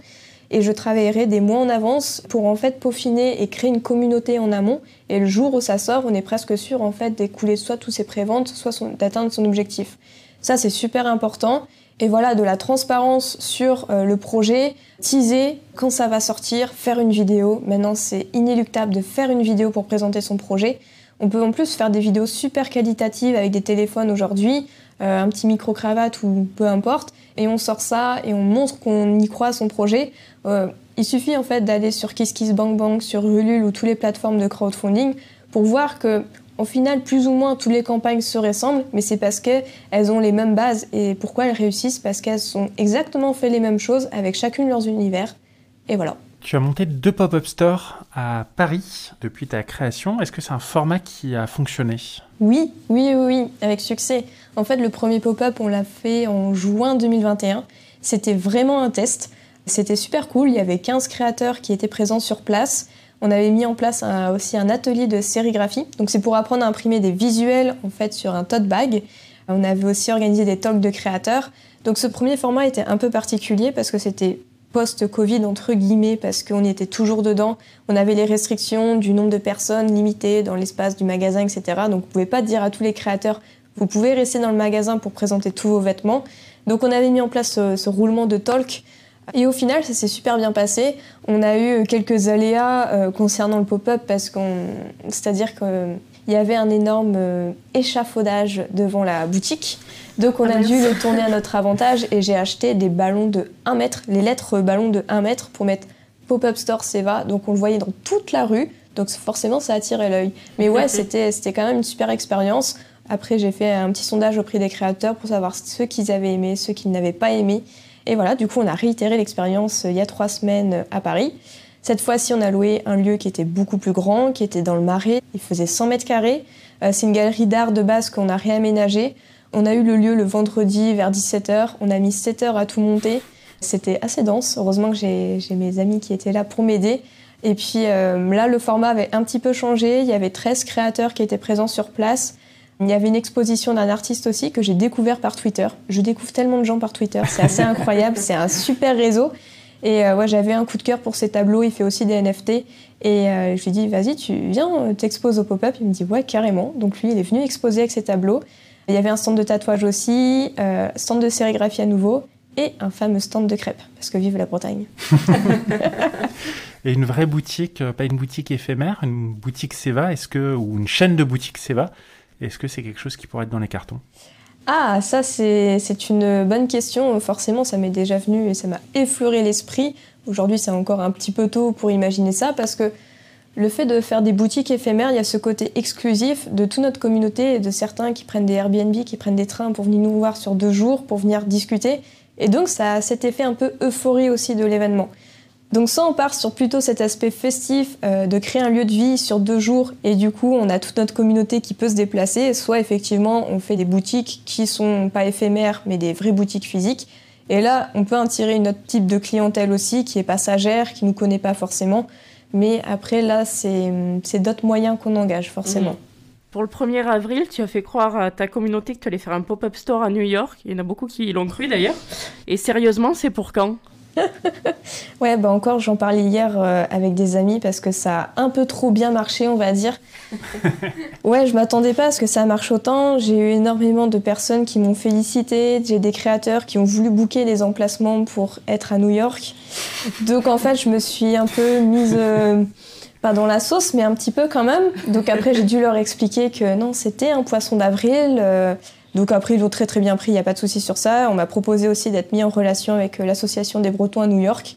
et je travaillerai des mois en avance pour en fait peaufiner et créer une communauté en amont. Et le jour où ça sort, on est presque sûr en fait d'écouler soit tous ses préventes, soit d'atteindre son objectif. Ça c'est super important. Et voilà, de la transparence sur euh, le projet, teaser quand ça va sortir, faire une vidéo. Maintenant, c'est inéluctable de faire une vidéo pour présenter son projet. On peut en plus faire des vidéos super qualitatives avec des téléphones aujourd'hui, euh, un petit micro-cravate ou peu importe, et on sort ça et on montre qu'on y croit à son projet. Euh, il suffit en fait d'aller sur KissKissBankBank, sur Ulule ou toutes les plateformes de crowdfunding pour voir que au final, plus ou moins, toutes les campagnes se ressemblent, mais c'est parce qu'elles ont les mêmes bases. Et pourquoi elles réussissent? Parce qu'elles ont exactement fait les mêmes choses avec chacune leurs univers. Et voilà. Tu as monté deux pop-up stores à Paris depuis ta création. Est-ce que c'est un format qui a fonctionné? Oui, oui, oui, oui, avec succès. En fait, le premier pop-up, on l'a fait en juin 2021. C'était vraiment un test. C'était super cool. Il y avait 15 créateurs qui étaient présents sur place. On avait mis en place aussi un atelier de sérigraphie. Donc c'est pour apprendre à imprimer des visuels en fait sur un tote bag. On avait aussi organisé des talks de créateurs. Donc ce premier format était un peu particulier parce que c'était post-Covid, entre guillemets, parce qu'on était toujours dedans. On avait les restrictions du nombre de personnes limitées dans l'espace du magasin, etc. Donc, vous ne pouvez pas dire à tous les créateurs, vous pouvez rester dans le magasin pour présenter tous vos vêtements. Donc, on avait mis en place ce, roulement de talk. Et au final, ça s'est super bien passé. On a eu quelques aléas euh, concernant le pop-up parce qu'on, c'est-à-dire qu'il y avait un énorme euh, échafaudage devant la boutique. Donc on a ah, dû le tourner à notre avantage et j'ai acheté des ballons de 1 mètre, les lettres ballons de 1 mètre pour mettre Pop-up Store Seva. Donc on le voyait dans toute la rue. Donc forcément ça attirait l'œil. Mais ouais, c'était quand même une super expérience. Après j'ai fait un petit sondage auprès des créateurs pour savoir ceux qu'ils avaient aimé, ceux qui n'avaient pas aimé. Et voilà, du coup on a réitéré l'expérience euh, il y a trois semaines euh, à Paris. Cette fois-ci, on a loué un lieu qui était beaucoup plus grand, qui était dans le Marais. Il faisait 100 mètres carrés. Euh, c'est une galerie d'art de base qu'on a réaménagée. On a eu le lieu le vendredi vers 17h. On a mis 7 heures à tout monter. C'était assez dense. Heureusement que j'ai mes amis qui étaient là pour m'aider. Et puis euh, là, le format avait un petit peu changé. Il y avait 13 créateurs qui étaient présents sur place. Il y avait une exposition d'un artiste aussi que j'ai découvert par Twitter. Je découvre tellement de gens par Twitter, c'est assez incroyable, c'est un super réseau. Et euh, ouais, j'avais un coup de cœur pour ses tableaux, il fait aussi des NFT. Et euh, je lui ai dit, vas-y, tu viens, t'exposes au pop-up. Il me dit, ouais, carrément. Donc lui, il est venu exposer avec ses tableaux. Il y avait un stand de tatouage aussi, euh, stand de sérigraphie à nouveau et un fameux stand de crêpes, parce que vive la Bretagne. et une vraie boutique, euh, pas une boutique éphémère, une boutique Seva, est-ce que, ou une chaîne de boutiques Seva, est-ce que c'est quelque chose qui pourrait être dans les cartons? Ah, ça c'est une bonne question. Forcément, ça m'est déjà venu et ça m'a effleuré l'esprit. Aujourd'hui, c'est encore un petit peu tôt pour imaginer ça, parce que le fait de faire des boutiques éphémères, il y a ce côté exclusif de toute notre communauté et de certains qui prennent des Airbnb, qui prennent des trains pour venir nous voir sur deux jours, pour venir discuter. Et donc ça a cet effet un peu euphorie aussi de l'événement. Donc soit on part sur plutôt cet aspect festif euh, de créer un lieu de vie sur deux jours et du coup on a toute notre communauté qui peut se déplacer, soit effectivement on fait des boutiques qui sont pas éphémères mais des vraies boutiques physiques. Et là on peut en tirer une autre type de clientèle aussi qui est passagère, qui nous connaît pas forcément. Mais après, là, c'est d'autres moyens qu'on engage, forcément. Mmh. Pour le 1er avril, tu as fait croire à ta communauté que tu allais faire un pop-up store à New York. Il y en a beaucoup qui l'ont cru d'ailleurs. Et sérieusement, c'est pour quand? ouais, bah encore, j'en parlais hier euh, avec des amis parce que ça a un peu trop bien marché, on va dire. ouais, je m'attendais pas à ce que ça marche autant. J'ai eu énormément de personnes qui m'ont félicité. J'ai des créateurs qui ont voulu booker des emplacements pour être à New York. Donc en fait, je me suis un peu mise. Euh, pas dans la sauce, mais un petit peu quand même. Donc après, j'ai dû leur expliquer que non, c'était un poisson d'avril. Euh, donc après, ils l'ont très très bien pris, il n'y a pas de souci sur ça. On m'a proposé aussi d'être mis en relation avec euh, l'association des Bretons à New York.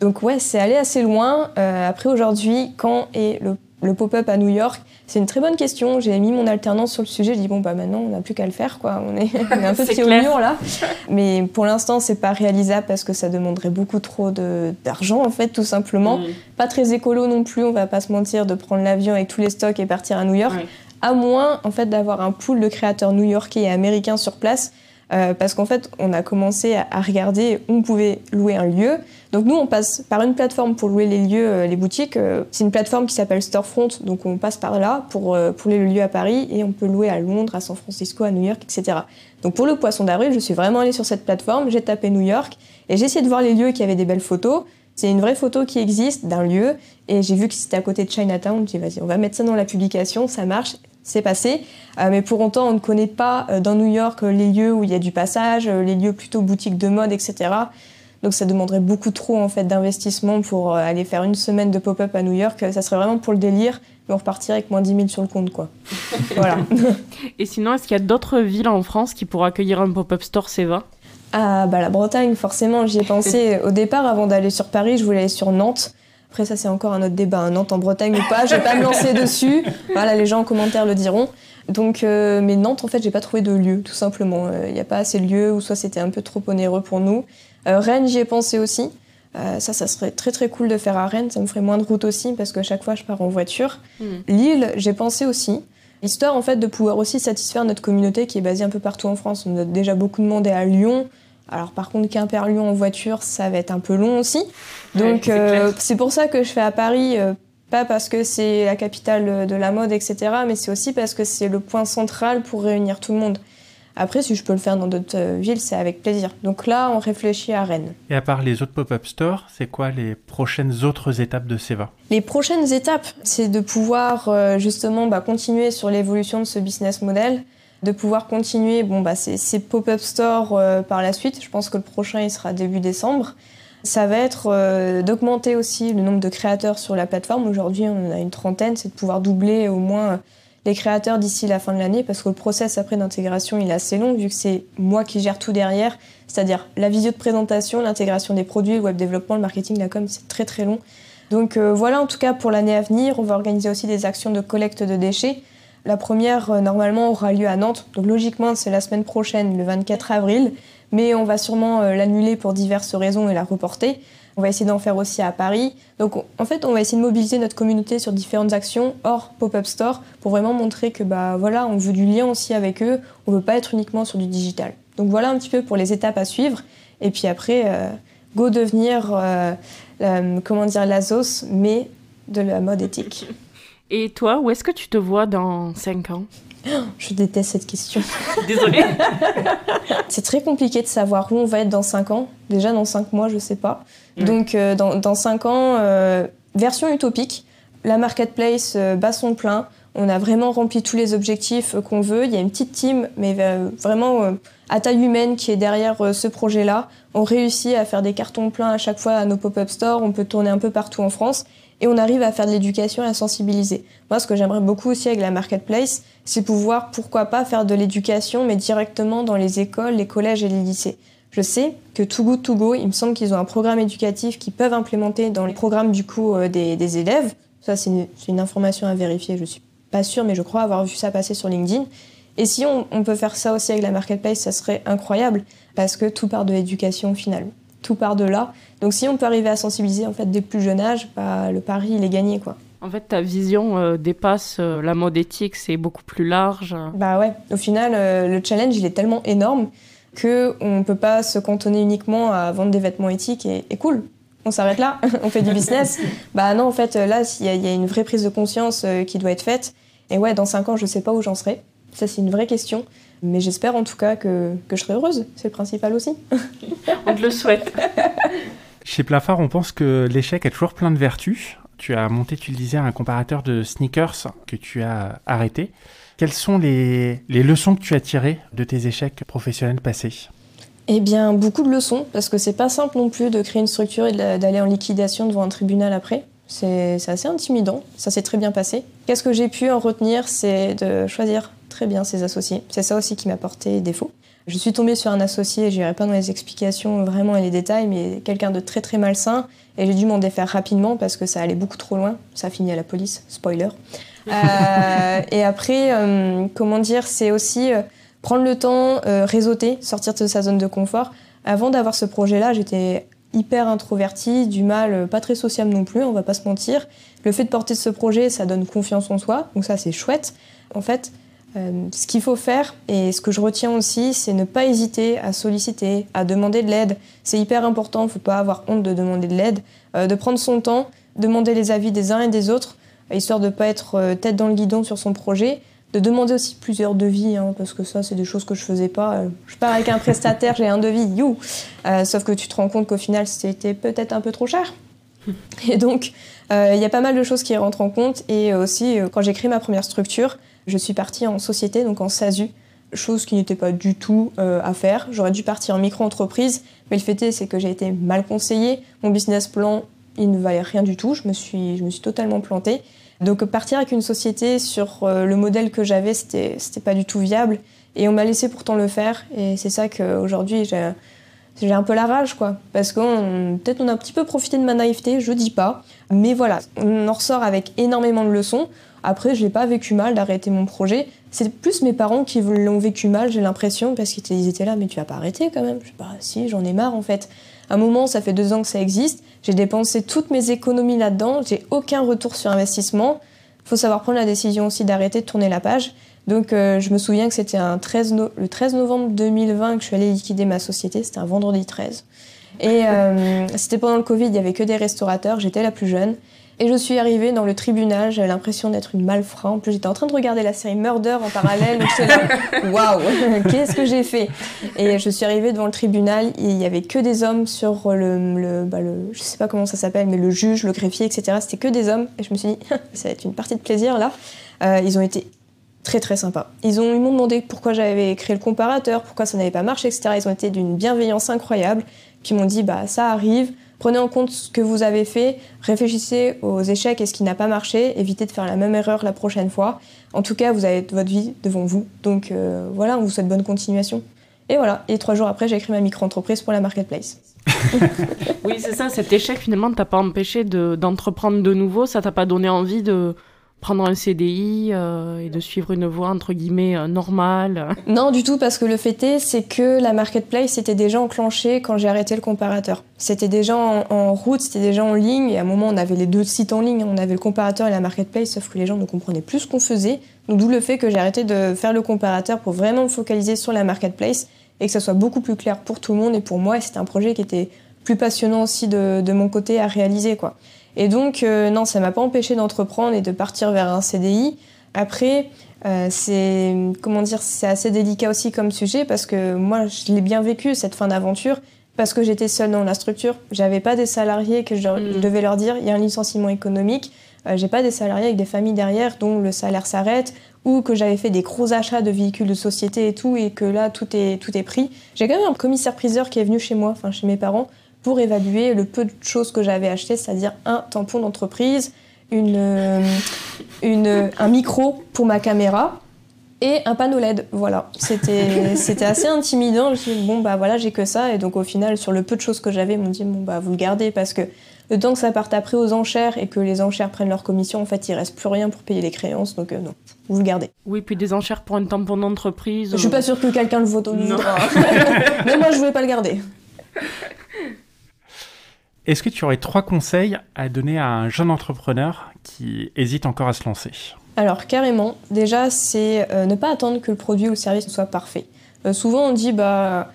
Donc ouais, c'est allé assez loin. Euh, après aujourd'hui, quand est le, pop-up à New York? C'est une très bonne question. J'ai mis mon alternance sur le sujet. Je dis bon bah maintenant on n'a plus qu'à le faire quoi. On est, un peu petit mur là. Mais pour l'instant c'est pas réalisable parce que ça demanderait beaucoup trop d'argent en fait tout simplement. Mm. Pas très écolo non plus. On va pas se mentir de prendre l'avion avec tous les stocks et partir à New York à moins en fait d'avoir un pool de créateurs new-yorkais et américains sur place. Euh, parce qu'en fait, on a commencé à, regarder où on pouvait louer un lieu. Donc nous, on passe par une plateforme pour louer les lieux, euh, les boutiques. Euh, c'est une plateforme qui s'appelle Storefront, donc on passe par là pour, pour louer le lieu à Paris et on peut louer à Londres, à San Francisco, à New York, etc. Donc pour le poisson d'avril, je suis vraiment allée sur cette plateforme, j'ai tapé New York et j'ai essayé de voir les lieux qui avaient des belles photos. C'est une vraie photo qui existe d'un lieu et j'ai vu que c'était à côté de Chinatown. J'ai dit vas-y, on va mettre ça dans la publication, ça marche c'est passé. Euh, mais pour autant, on ne connaît pas euh, dans New York euh, les lieux où il y a du passage, les lieux plutôt boutiques de mode, etc. Donc ça demanderait beaucoup trop en fait d'investissement pour aller faire une semaine de pop-up à New York. Ça serait vraiment pour le délire, mais on repartirait avec moins 10 000 sur le compte, quoi. voilà. Et sinon, est-ce qu'il y a d'autres villes en France qui pourraient accueillir un pop-up store Seva Ah bah la Bretagne, forcément. J'y ai pensé au départ avant d'aller sur Paris. Je voulais aller sur Nantes. Après, ça, c'est encore un autre débat. Nantes en Bretagne ou pas, je vais pas me lancer dessus. Voilà, les gens en commentaire le diront. Donc, euh, mais Nantes, en fait, j'ai pas trouvé de lieu, tout simplement. Il euh, n'y a pas assez de lieux, ou soit c'était un peu trop onéreux pour nous. Euh, Rennes, j'y ai pensé aussi. ça, ça serait très très cool de faire à Rennes. Ça me ferait moins de route aussi, parce que chaque fois, je pars en voiture. Hmm. Lille, j'ai pensé aussi. Histoire, en fait, de pouvoir aussi satisfaire notre communauté qui est basée un peu partout en France. On a déjà beaucoup demandé à Lyon. Alors par contre, Quimper-Lyon en voiture, ça va être un peu long aussi. Donc euh, c'est pour ça que je fais à Paris, euh, pas parce que c'est la capitale de la mode, etc., mais c'est aussi parce que c'est le point central pour réunir tout le monde. Après, si je peux le faire dans d'autres euh, villes, c'est avec plaisir. Donc là, on réfléchit à Rennes. Et à part les autres pop-up stores, c'est quoi les prochaines autres étapes de Seva? Les prochaines étapes, c'est de pouvoir justement bah, continuer sur l'évolution de ce business model, de pouvoir continuer bon, bah, ces, pop-up stores euh, par la suite. Je pense que le prochain, il sera début décembre. Ça va être euh, d'augmenter aussi le nombre de créateurs sur la plateforme. Aujourd'hui, on a une trentaine, c'est de pouvoir doubler au moins euh, les créateurs d'ici la fin de l'année parce que le process après d'intégration il est assez long vu que c'est moi qui gère tout derrière, c'est-à-dire la visio de présentation, l'intégration des produits, le web développement, le marketing, la com, c'est très très long. Donc voilà en tout cas pour l'année à venir, on va organiser aussi des actions de collecte de déchets la première, euh, normalement, aura lieu à Nantes. Donc, logiquement, c'est la semaine prochaine, le 24 avril. Mais on va sûrement euh, l'annuler pour diverses raisons et la reporter. On va essayer d'en faire aussi à Paris. Donc, en fait, on va essayer de mobiliser notre communauté sur différentes actions hors pop-up store pour vraiment montrer que, bah, voilà, on veut du lien aussi avec eux. On veut pas être uniquement sur du digital. Donc, voilà un petit peu pour les étapes à suivre. Et puis après, euh, go devenir, comment dire, mais de la mode éthique. Et toi, où est-ce que tu te vois dans 5 ans? Je déteste cette question. Désolée. c'est très compliqué de savoir où on va être dans 5 ans. Déjà, dans 5 mois, je sais pas. Donc, euh, dans, dans, 5 ans, euh, version utopique, la marketplace euh, bat son plein. On a vraiment rempli tous les objectifs qu'on veut. Il y a une petite team, mais vraiment à taille humaine, qui est derrière ce projet-là. On réussit à faire des cartons pleins à chaque fois à nos pop-up stores. On peut tourner un peu partout en France et on arrive à faire de l'éducation et à sensibiliser. Moi, ce que j'aimerais beaucoup aussi avec la marketplace, c'est pouvoir, pourquoi pas, faire de l'éducation, mais directement dans les écoles, les collèges et les lycées. Je sais que Too Good To Go, il me semble qu'ils ont un programme éducatif qu'ils peuvent implémenter dans les programmes du coup euh, des, élèves. Ça, c'est une, information à vérifier. Je suis pas sûre, mais je crois avoir vu ça passer sur LinkedIn. Et si on, on peut faire ça aussi avec la marketplace, ça serait incroyable parce que tout part de l'éducation finalement tout part de là. Donc si on peut arriver à sensibiliser en fait dès le plus jeune âge, bah, le pari il est gagné quoi. En fait, ta vision euh, dépasse euh, la mode éthique, c'est beaucoup plus large. Bah ouais, au final, euh, le challenge, il est tellement énorme que on peut pas se cantonner uniquement à vendre des vêtements éthiques et, cool. On s'arrête là, on fait du business. bah non, en fait, là, il y, a une vraie prise de conscience qui doit être faite. Et ouais, dans 5 ans, je sais pas où j'en serai. Ça, c'est une vraie question. Mais j'espère en tout cas que, que je serai heureuse. C'est le principal aussi. on te le souhaite. Chez Plafard, on pense que l'échec a toujours plein de vertus. Tu as monté, tu le disais, un comparateur de sneakers que tu as arrêté. Quelles sont les, les leçons que tu as tirées de tes échecs professionnels passés? Eh bien, beaucoup de leçons, parce que c'est pas simple non plus de créer une structure et d'aller en liquidation devant un tribunal après. C'est assez intimidant, ça s'est très bien passé. Qu'est-ce que j'ai pu en retenir? C'est de choisir très bien ses associés. C'est ça aussi qui m'a porté défaut. Je suis tombée sur un associé, je n'irai pas dans les explications vraiment et les détails, mais quelqu'un de très très malsain, et j'ai dû m'en défaire rapidement parce que ça allait beaucoup trop loin. Ça a fini à la police, spoiler. Euh, et après, euh, comment dire, c'est aussi euh, prendre le temps, réseauter, sortir de sa zone de confort. Avant d'avoir ce projet-là, j'étais hyper introvertie, du mal, pas très sociable non plus, on va pas se mentir. Le fait de porter ce projet, ça donne confiance en soi, donc ça c'est chouette. En fait, ce qu'il faut faire, et ce que je retiens aussi, c'est ne pas hésiter à solliciter, à demander de l'aide. C'est hyper important, il faut pas avoir honte de demander de l'aide, de prendre son temps, demander les avis des uns et des autres, histoire de ne pas être euh, tête dans le guidon sur son projet. De demander aussi plusieurs devis, hein, parce que ça, c'est des choses que je faisais pas. Euh, je pars avec un prestataire, j'ai un devis, you euh, Sauf que tu te rends compte qu'au final, c'était peut-être un peu trop cher. Et donc, il y a pas mal de choses qui rentrent en compte. Et aussi, quand j'ai créé ma première structure, je suis partie en société, donc en SASU, chose qui n'était pas du tout à faire. J'aurais dû partir en micro-entreprise, mais le fait est, c'est que j'ai été mal conseillée. Mon business plan, il ne valait rien du tout. Je me suis, je me suis totalement plantée. Donc partir avec une société sur euh, le modèle que j'avais, c'était, c'était pas du tout viable. Et on m'a laissé pourtant le faire. Et c'est ça qu'aujourd'hui, j'ai, j'ai un peu la rage, quoi. Parce que peut-être on a un petit peu profité de ma naïveté, je dis pas. Mais voilà, on en ressort avec énormément de leçons. Après, je n'ai pas vécu mal d'arrêter mon projet. C'est plus mes parents qui l'ont vécu mal, j'ai l'impression, parce qu'ils étaient là, mais tu vas pas arrêter quand même. Je sais pas, si, j'en ai marre en fait. À un moment, ça fait deux ans que ça existe. J'ai dépensé toutes mes économies là-dedans. J'ai aucun retour sur investissement. Faut savoir prendre la décision aussi d'arrêter de tourner la page. Donc, euh, je me souviens que c'était le 13 novembre 2020 que je suis allée liquider ma société. C'était un vendredi 13. Et euh, c'était pendant le Covid, il n'y avait que des restaurateurs. J'étais la plus jeune. Et je suis arrivée dans le tribunal, j'avais l'impression d'être une malfrat. En plus, j'étais en train de regarder la série Murder en parallèle. Donc là, waouh, qu'est-ce que j'ai fait? Et je suis arrivée devant le tribunal, il y avait que des hommes sur le, le, bah je sais pas comment ça s'appelle, mais le juge, le greffier, etc. C'était que des hommes. Et je me suis dit, ça va être une partie de plaisir là. Euh, ils ont été très très sympas. Ils ont ils m'ont demandé pourquoi j'avais créé le comparateur, pourquoi ça n'avait pas marché, etc. Ils ont été d'une bienveillance incroyable. Puis ils m'ont dit, bah ça arrive Prenez en compte ce que vous avez fait, réfléchissez aux échecs et ce qui n'a pas marché, évitez de faire la même erreur la prochaine fois. En tout cas, vous avez votre vie devant vous. Donc euh, voilà, on vous souhaite bonne continuation. Et voilà, et trois jours après, j'ai écrit ma micro-entreprise pour la marketplace. oui, c'est ça, cet échec finalement ne t'a pas empêché d'entreprendre de nouveau, ça t'a pas donné envie de, prendre un CDI euh, et de suivre une voie entre guillemets euh, normale Non, du tout, parce que le fait est, c'est que la marketplace était déjà enclenchée quand j'ai arrêté le comparateur. C'était déjà en, route, c'était déjà en ligne, et à un moment, on avait les deux sites en ligne, on avait le comparateur et la marketplace, sauf que les gens ne comprenaient plus ce qu'on faisait. Donc, d'où le fait que j'ai arrêté de faire le comparateur pour vraiment me focaliser sur la marketplace et que ça soit beaucoup plus clair pour tout le monde et pour moi. C'était un projet qui était plus passionnant aussi de, de mon côté à réaliser, quoi. Et donc, euh, non, ça m'a pas empêché d'entreprendre et de partir vers un CDI. Après, euh, c'est comment dire, c'est assez délicat aussi comme sujet parce que moi, je l'ai bien vécu cette fin d'aventure parce que j'étais seule dans la structure. J'avais pas des salariés que je, mm. devais leur dire il y a un licenciement économique. Euh, j'ai pas des salariés avec des familles derrière dont le salaire s'arrête ou que j'avais fait des gros achats de véhicules de société et tout et que là tout est tout est pris. J'ai quand même un commissaire priseur qui est venu chez moi, enfin chez mes parents, pour évaluer le peu de choses que j'avais achetées, c'est-à-dire un tampon d'entreprise, une, euh, une, un micro pour ma caméra et un panneau LED. Voilà, c'était, c'était assez intimidant. Je me suis dit, bon, bah voilà, j'ai que ça. Et donc, au final, sur le peu de choses que j'avais, ils m'ont dit, bon, bah vous le gardez parce que le temps que ça parte après aux enchères et que les enchères prennent leur commission, en fait, il reste plus rien pour payer les créances. Donc, euh, non, vous le gardez. Oui, puis des enchères pour un tampon d'entreprise. Je suis pas sûre que quelqu'un le vote au Mais moi, je voulais pas le garder. Est-ce que tu aurais trois conseils à donner à un jeune entrepreneur qui hésite encore à se lancer? Alors carrément, déjà c'est euh, ne pas attendre que le produit ou le service soit parfait. Euh, souvent on dit bah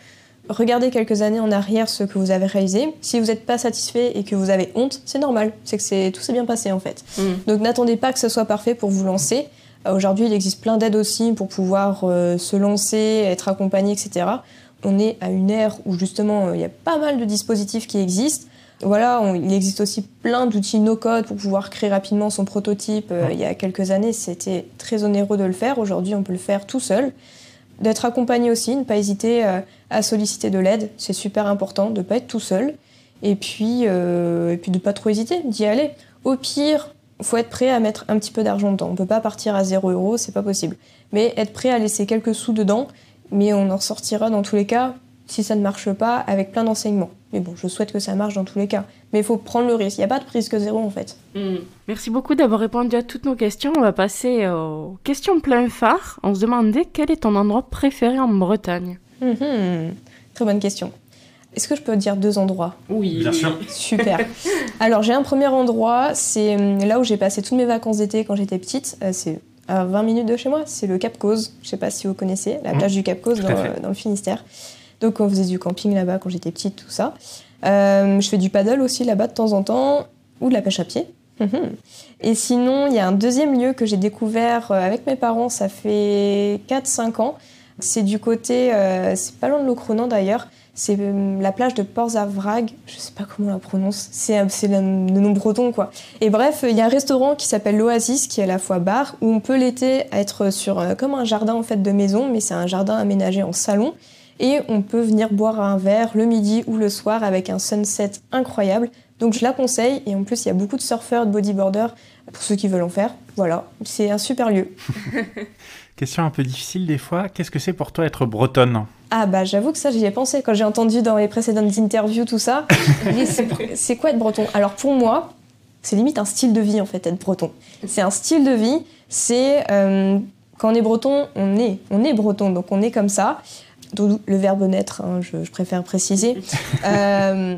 regardez quelques années en arrière ce que vous avez réalisé. Si vous n'êtes pas satisfait et que vous avez honte, c'est normal. C'est que c'est tout s'est bien passé en fait. Mm. Donc n'attendez pas que ce soit parfait pour vous lancer. Aujourd'hui, il existe plein d'aides aussi pour pouvoir se lancer, être accompagné, etc. On est à une ère où justement il y a pas mal de dispositifs qui existent. Voilà, il existe aussi plein d'outils no-code pour pouvoir créer rapidement son prototype. il y a quelques années, c'était très onéreux de le faire. Aujourd'hui, on peut le faire tout seul. D'être accompagné aussi, ne pas hésiter à solliciter de l'aide. C'est super important de ne pas être tout seul. Et puis, euh, et puis de ne pas trop hésiter, d'y aller. Au pire, faut être prêt à mettre un petit peu d'argent dedans. On ne peut pas partir à 0 euros, c'est pas possible. Mais être prêt à laisser quelques sous dedans, mais on en sortira dans tous les cas, si ça ne marche pas, avec plein d'enseignements. Mais bon, je souhaite que ça marche dans tous les cas. Mais il faut prendre le risque. Il n'y a pas de risque zéro en fait. Hmm. Merci beaucoup d'avoir répondu à toutes nos questions. On va passer aux questions plein phare. On se demandait quel est ton endroit préféré en Bretagne Mhm. Très bonne question. Est-ce que je peux dire deux endroits? Oui. Bien sûr. Super. Alors j'ai un premier endroit, c'est hum, là où j'ai passé toutes mes vacances d'été quand j'étais petite. Euh, c'est à 20 minutes de chez moi. C'est le Cap Cause. Je ne sais pas si vous connaissez, la mmh. plage du Cap Cause dans, le Finistère. Donc on faisait du camping là-bas quand j'étais petite, tout ça. Euh, je fais du paddle aussi là-bas de temps en temps, ou de la pêche à pied. Mhm. Et sinon, il y a un deuxième lieu que j'ai découvert euh, avec mes parents, ça fait 4-5 ans. C'est du côté, euh, c'est pas loin de Locronan d'ailleurs, c'est la plage de Port-Zavrag, je sais pas comment on la prononce, c'est le, nom breton quoi. Et bref, il y a un restaurant qui s'appelle l'Oasis qui est à la fois bar où on peut l'été être sur comme un jardin en fait de maison, mais c'est un jardin aménagé en salon et on peut venir boire un verre le midi ou le soir avec un sunset incroyable. Donc je la conseille et en plus il y a beaucoup de surfeurs, de bodyboarders pour ceux qui veulent en faire. Voilà, c'est un super lieu. Question un peu difficile des fois. Qu'est-ce que c'est pour toi être bretonne? Ah bah j'avoue que ça j'y ai pensé quand j'ai entendu dans les précédentes interviews tout ça. c'est quoi être breton? Alors pour moi, c'est limite un style de vie en fait être breton. C'est un style de vie. C'est euh, quand on est breton, on est, on est breton, donc on est comme ça. Le verbe naître, hein, je, préfère préciser. Euh,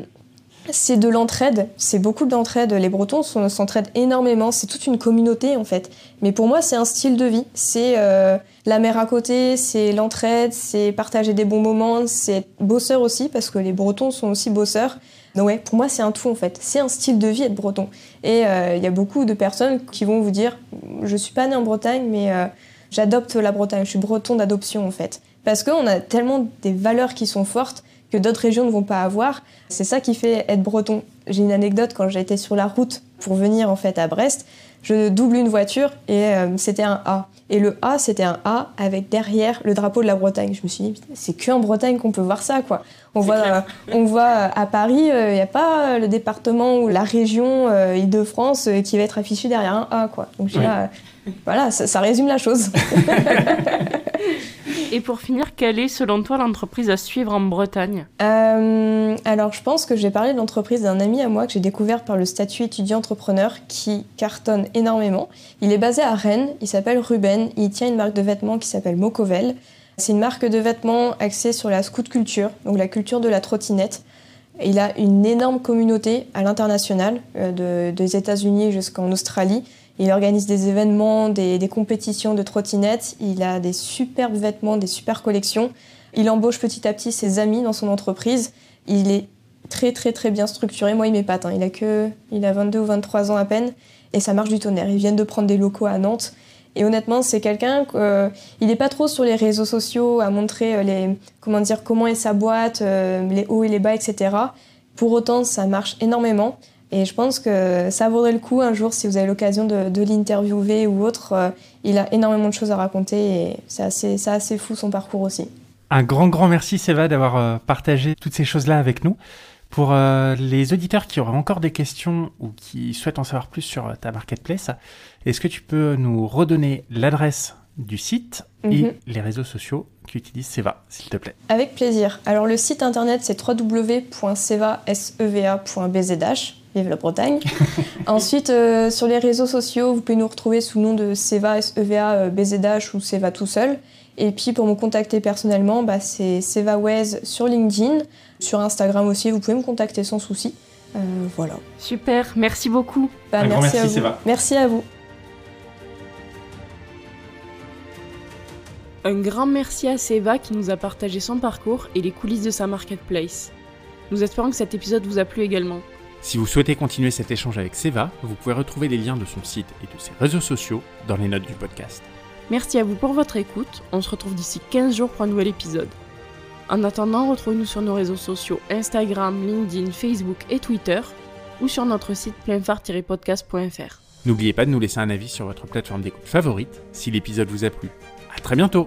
c'est de l'entraide, c'est beaucoup d'entraide. Les Bretons s'entraident énormément, c'est toute une communauté en fait. Mais pour moi, c'est un style de vie. C'est euh, la mer à côté, c'est l'entraide, c'est partager des bons moments, c'est bosseur aussi, parce que les Bretons sont aussi bosseurs. Donc ouais, pour moi, c'est un tout en fait. C'est un style de vie être breton. Et euh, il y a beaucoup de personnes qui vont vous dire, je suis pas né en Bretagne, mais euh, j'adopte la Bretagne, je suis breton d'adoption en fait. Parce qu'on a tellement des valeurs qui sont fortes que d'autres régions ne vont pas avoir. C'est ça qui fait être breton. J'ai une anecdote quand j'étais sur la route pour venir en fait à Brest, je double une voiture et euh, c'était un A. Et le A, c'était un A avec derrière le drapeau de la Bretagne. Je me suis dit, c'est que en Bretagne qu'on peut voir ça, quoi. On voit, euh, on voit euh, à Paris, il n'y a pas le département ou la région Île-de-France qui va être affiché derrière un A, quoi. Donc voilà, ça résume la chose. Et pour finir, quelle est selon toi l'entreprise à suivre en Bretagne? Euh, Alors je pense que je vais parler de l'entreprise d'un ami à moi que j'ai découvert par le statut étudiant-entrepreneur qui cartonne énormément. Il est basé à Rennes, il s'appelle Ruben, il tient une marque de vêtements qui s'appelle Mocovel. C'est une marque de vêtements axée sur la scoot culture, donc la culture de la trottinette. Il a une énorme communauté à l'international, euh, des États-Unis jusqu'en Australie. Il organise des événements, des, compétitions de trottinettes. Il a des superbes vêtements, des super collections. Il embauche petit à petit ses amis dans son entreprise. Il est très très très bien structuré. Moi, il m'épate. Hein. Il a que, il a 22 ou 23 ans à peine et ça marche du tonnerre. Ils viennent de prendre des locaux à Nantes. Et honnêtement, c'est quelqu'un euh, il n'est pas trop sur les réseaux sociaux à montrer euh, les, comment dire, comment est sa boîte, euh, les hauts et les bas, etc. Pour autant, ça marche énormément. Et je pense que ça vaudrait le coup un jour si vous avez l'occasion de, l'interviewer ou autre. Euh, il a énormément de choses à raconter et c'est assez, assez fou son parcours aussi. Un grand, grand merci Seva d'avoir euh, partagé toutes ces choses-là avec nous. Pour euh, les auditeurs qui auraient encore des questions ou qui souhaitent en savoir plus sur ta marketplace, est-ce que tu peux nous redonner l'adresse du site et mhm. les réseaux sociaux qu'utilise Seva, s'il te plaît? Avec plaisir. Alors le site internet c'est www.seva.bzh vive la Bretagne. Ensuite, euh, sur les réseaux sociaux, vous pouvez nous retrouver sous le nom de Seva, SEVA, euh, BZH ou Seva tout seul. Et puis pour me contacter personnellement, bah, c'est SevaWez sur LinkedIn. Sur Instagram aussi, vous pouvez me contacter sans souci. Euh, voilà. Super, merci beaucoup. Bah, merci, à vous. Merci à vous. Un grand merci à Seva qui nous a partagé son parcours et les coulisses de sa marketplace. Nous espérons que cet épisode vous a plu également. Si vous souhaitez continuer cet échange avec Seva, vous pouvez retrouver les liens de son site et de ses réseaux sociaux dans les notes du podcast. Merci à vous pour votre écoute. On se retrouve d'ici 15 jours pour un nouvel épisode. En attendant, retrouvez-nous sur nos réseaux sociaux Instagram, LinkedIn, Facebook et Twitter ou sur notre site pleinphare-podcast.fr. N'oubliez pas de nous laisser un avis sur votre plateforme d'écoute favorite si l'épisode vous a plu. À très bientôt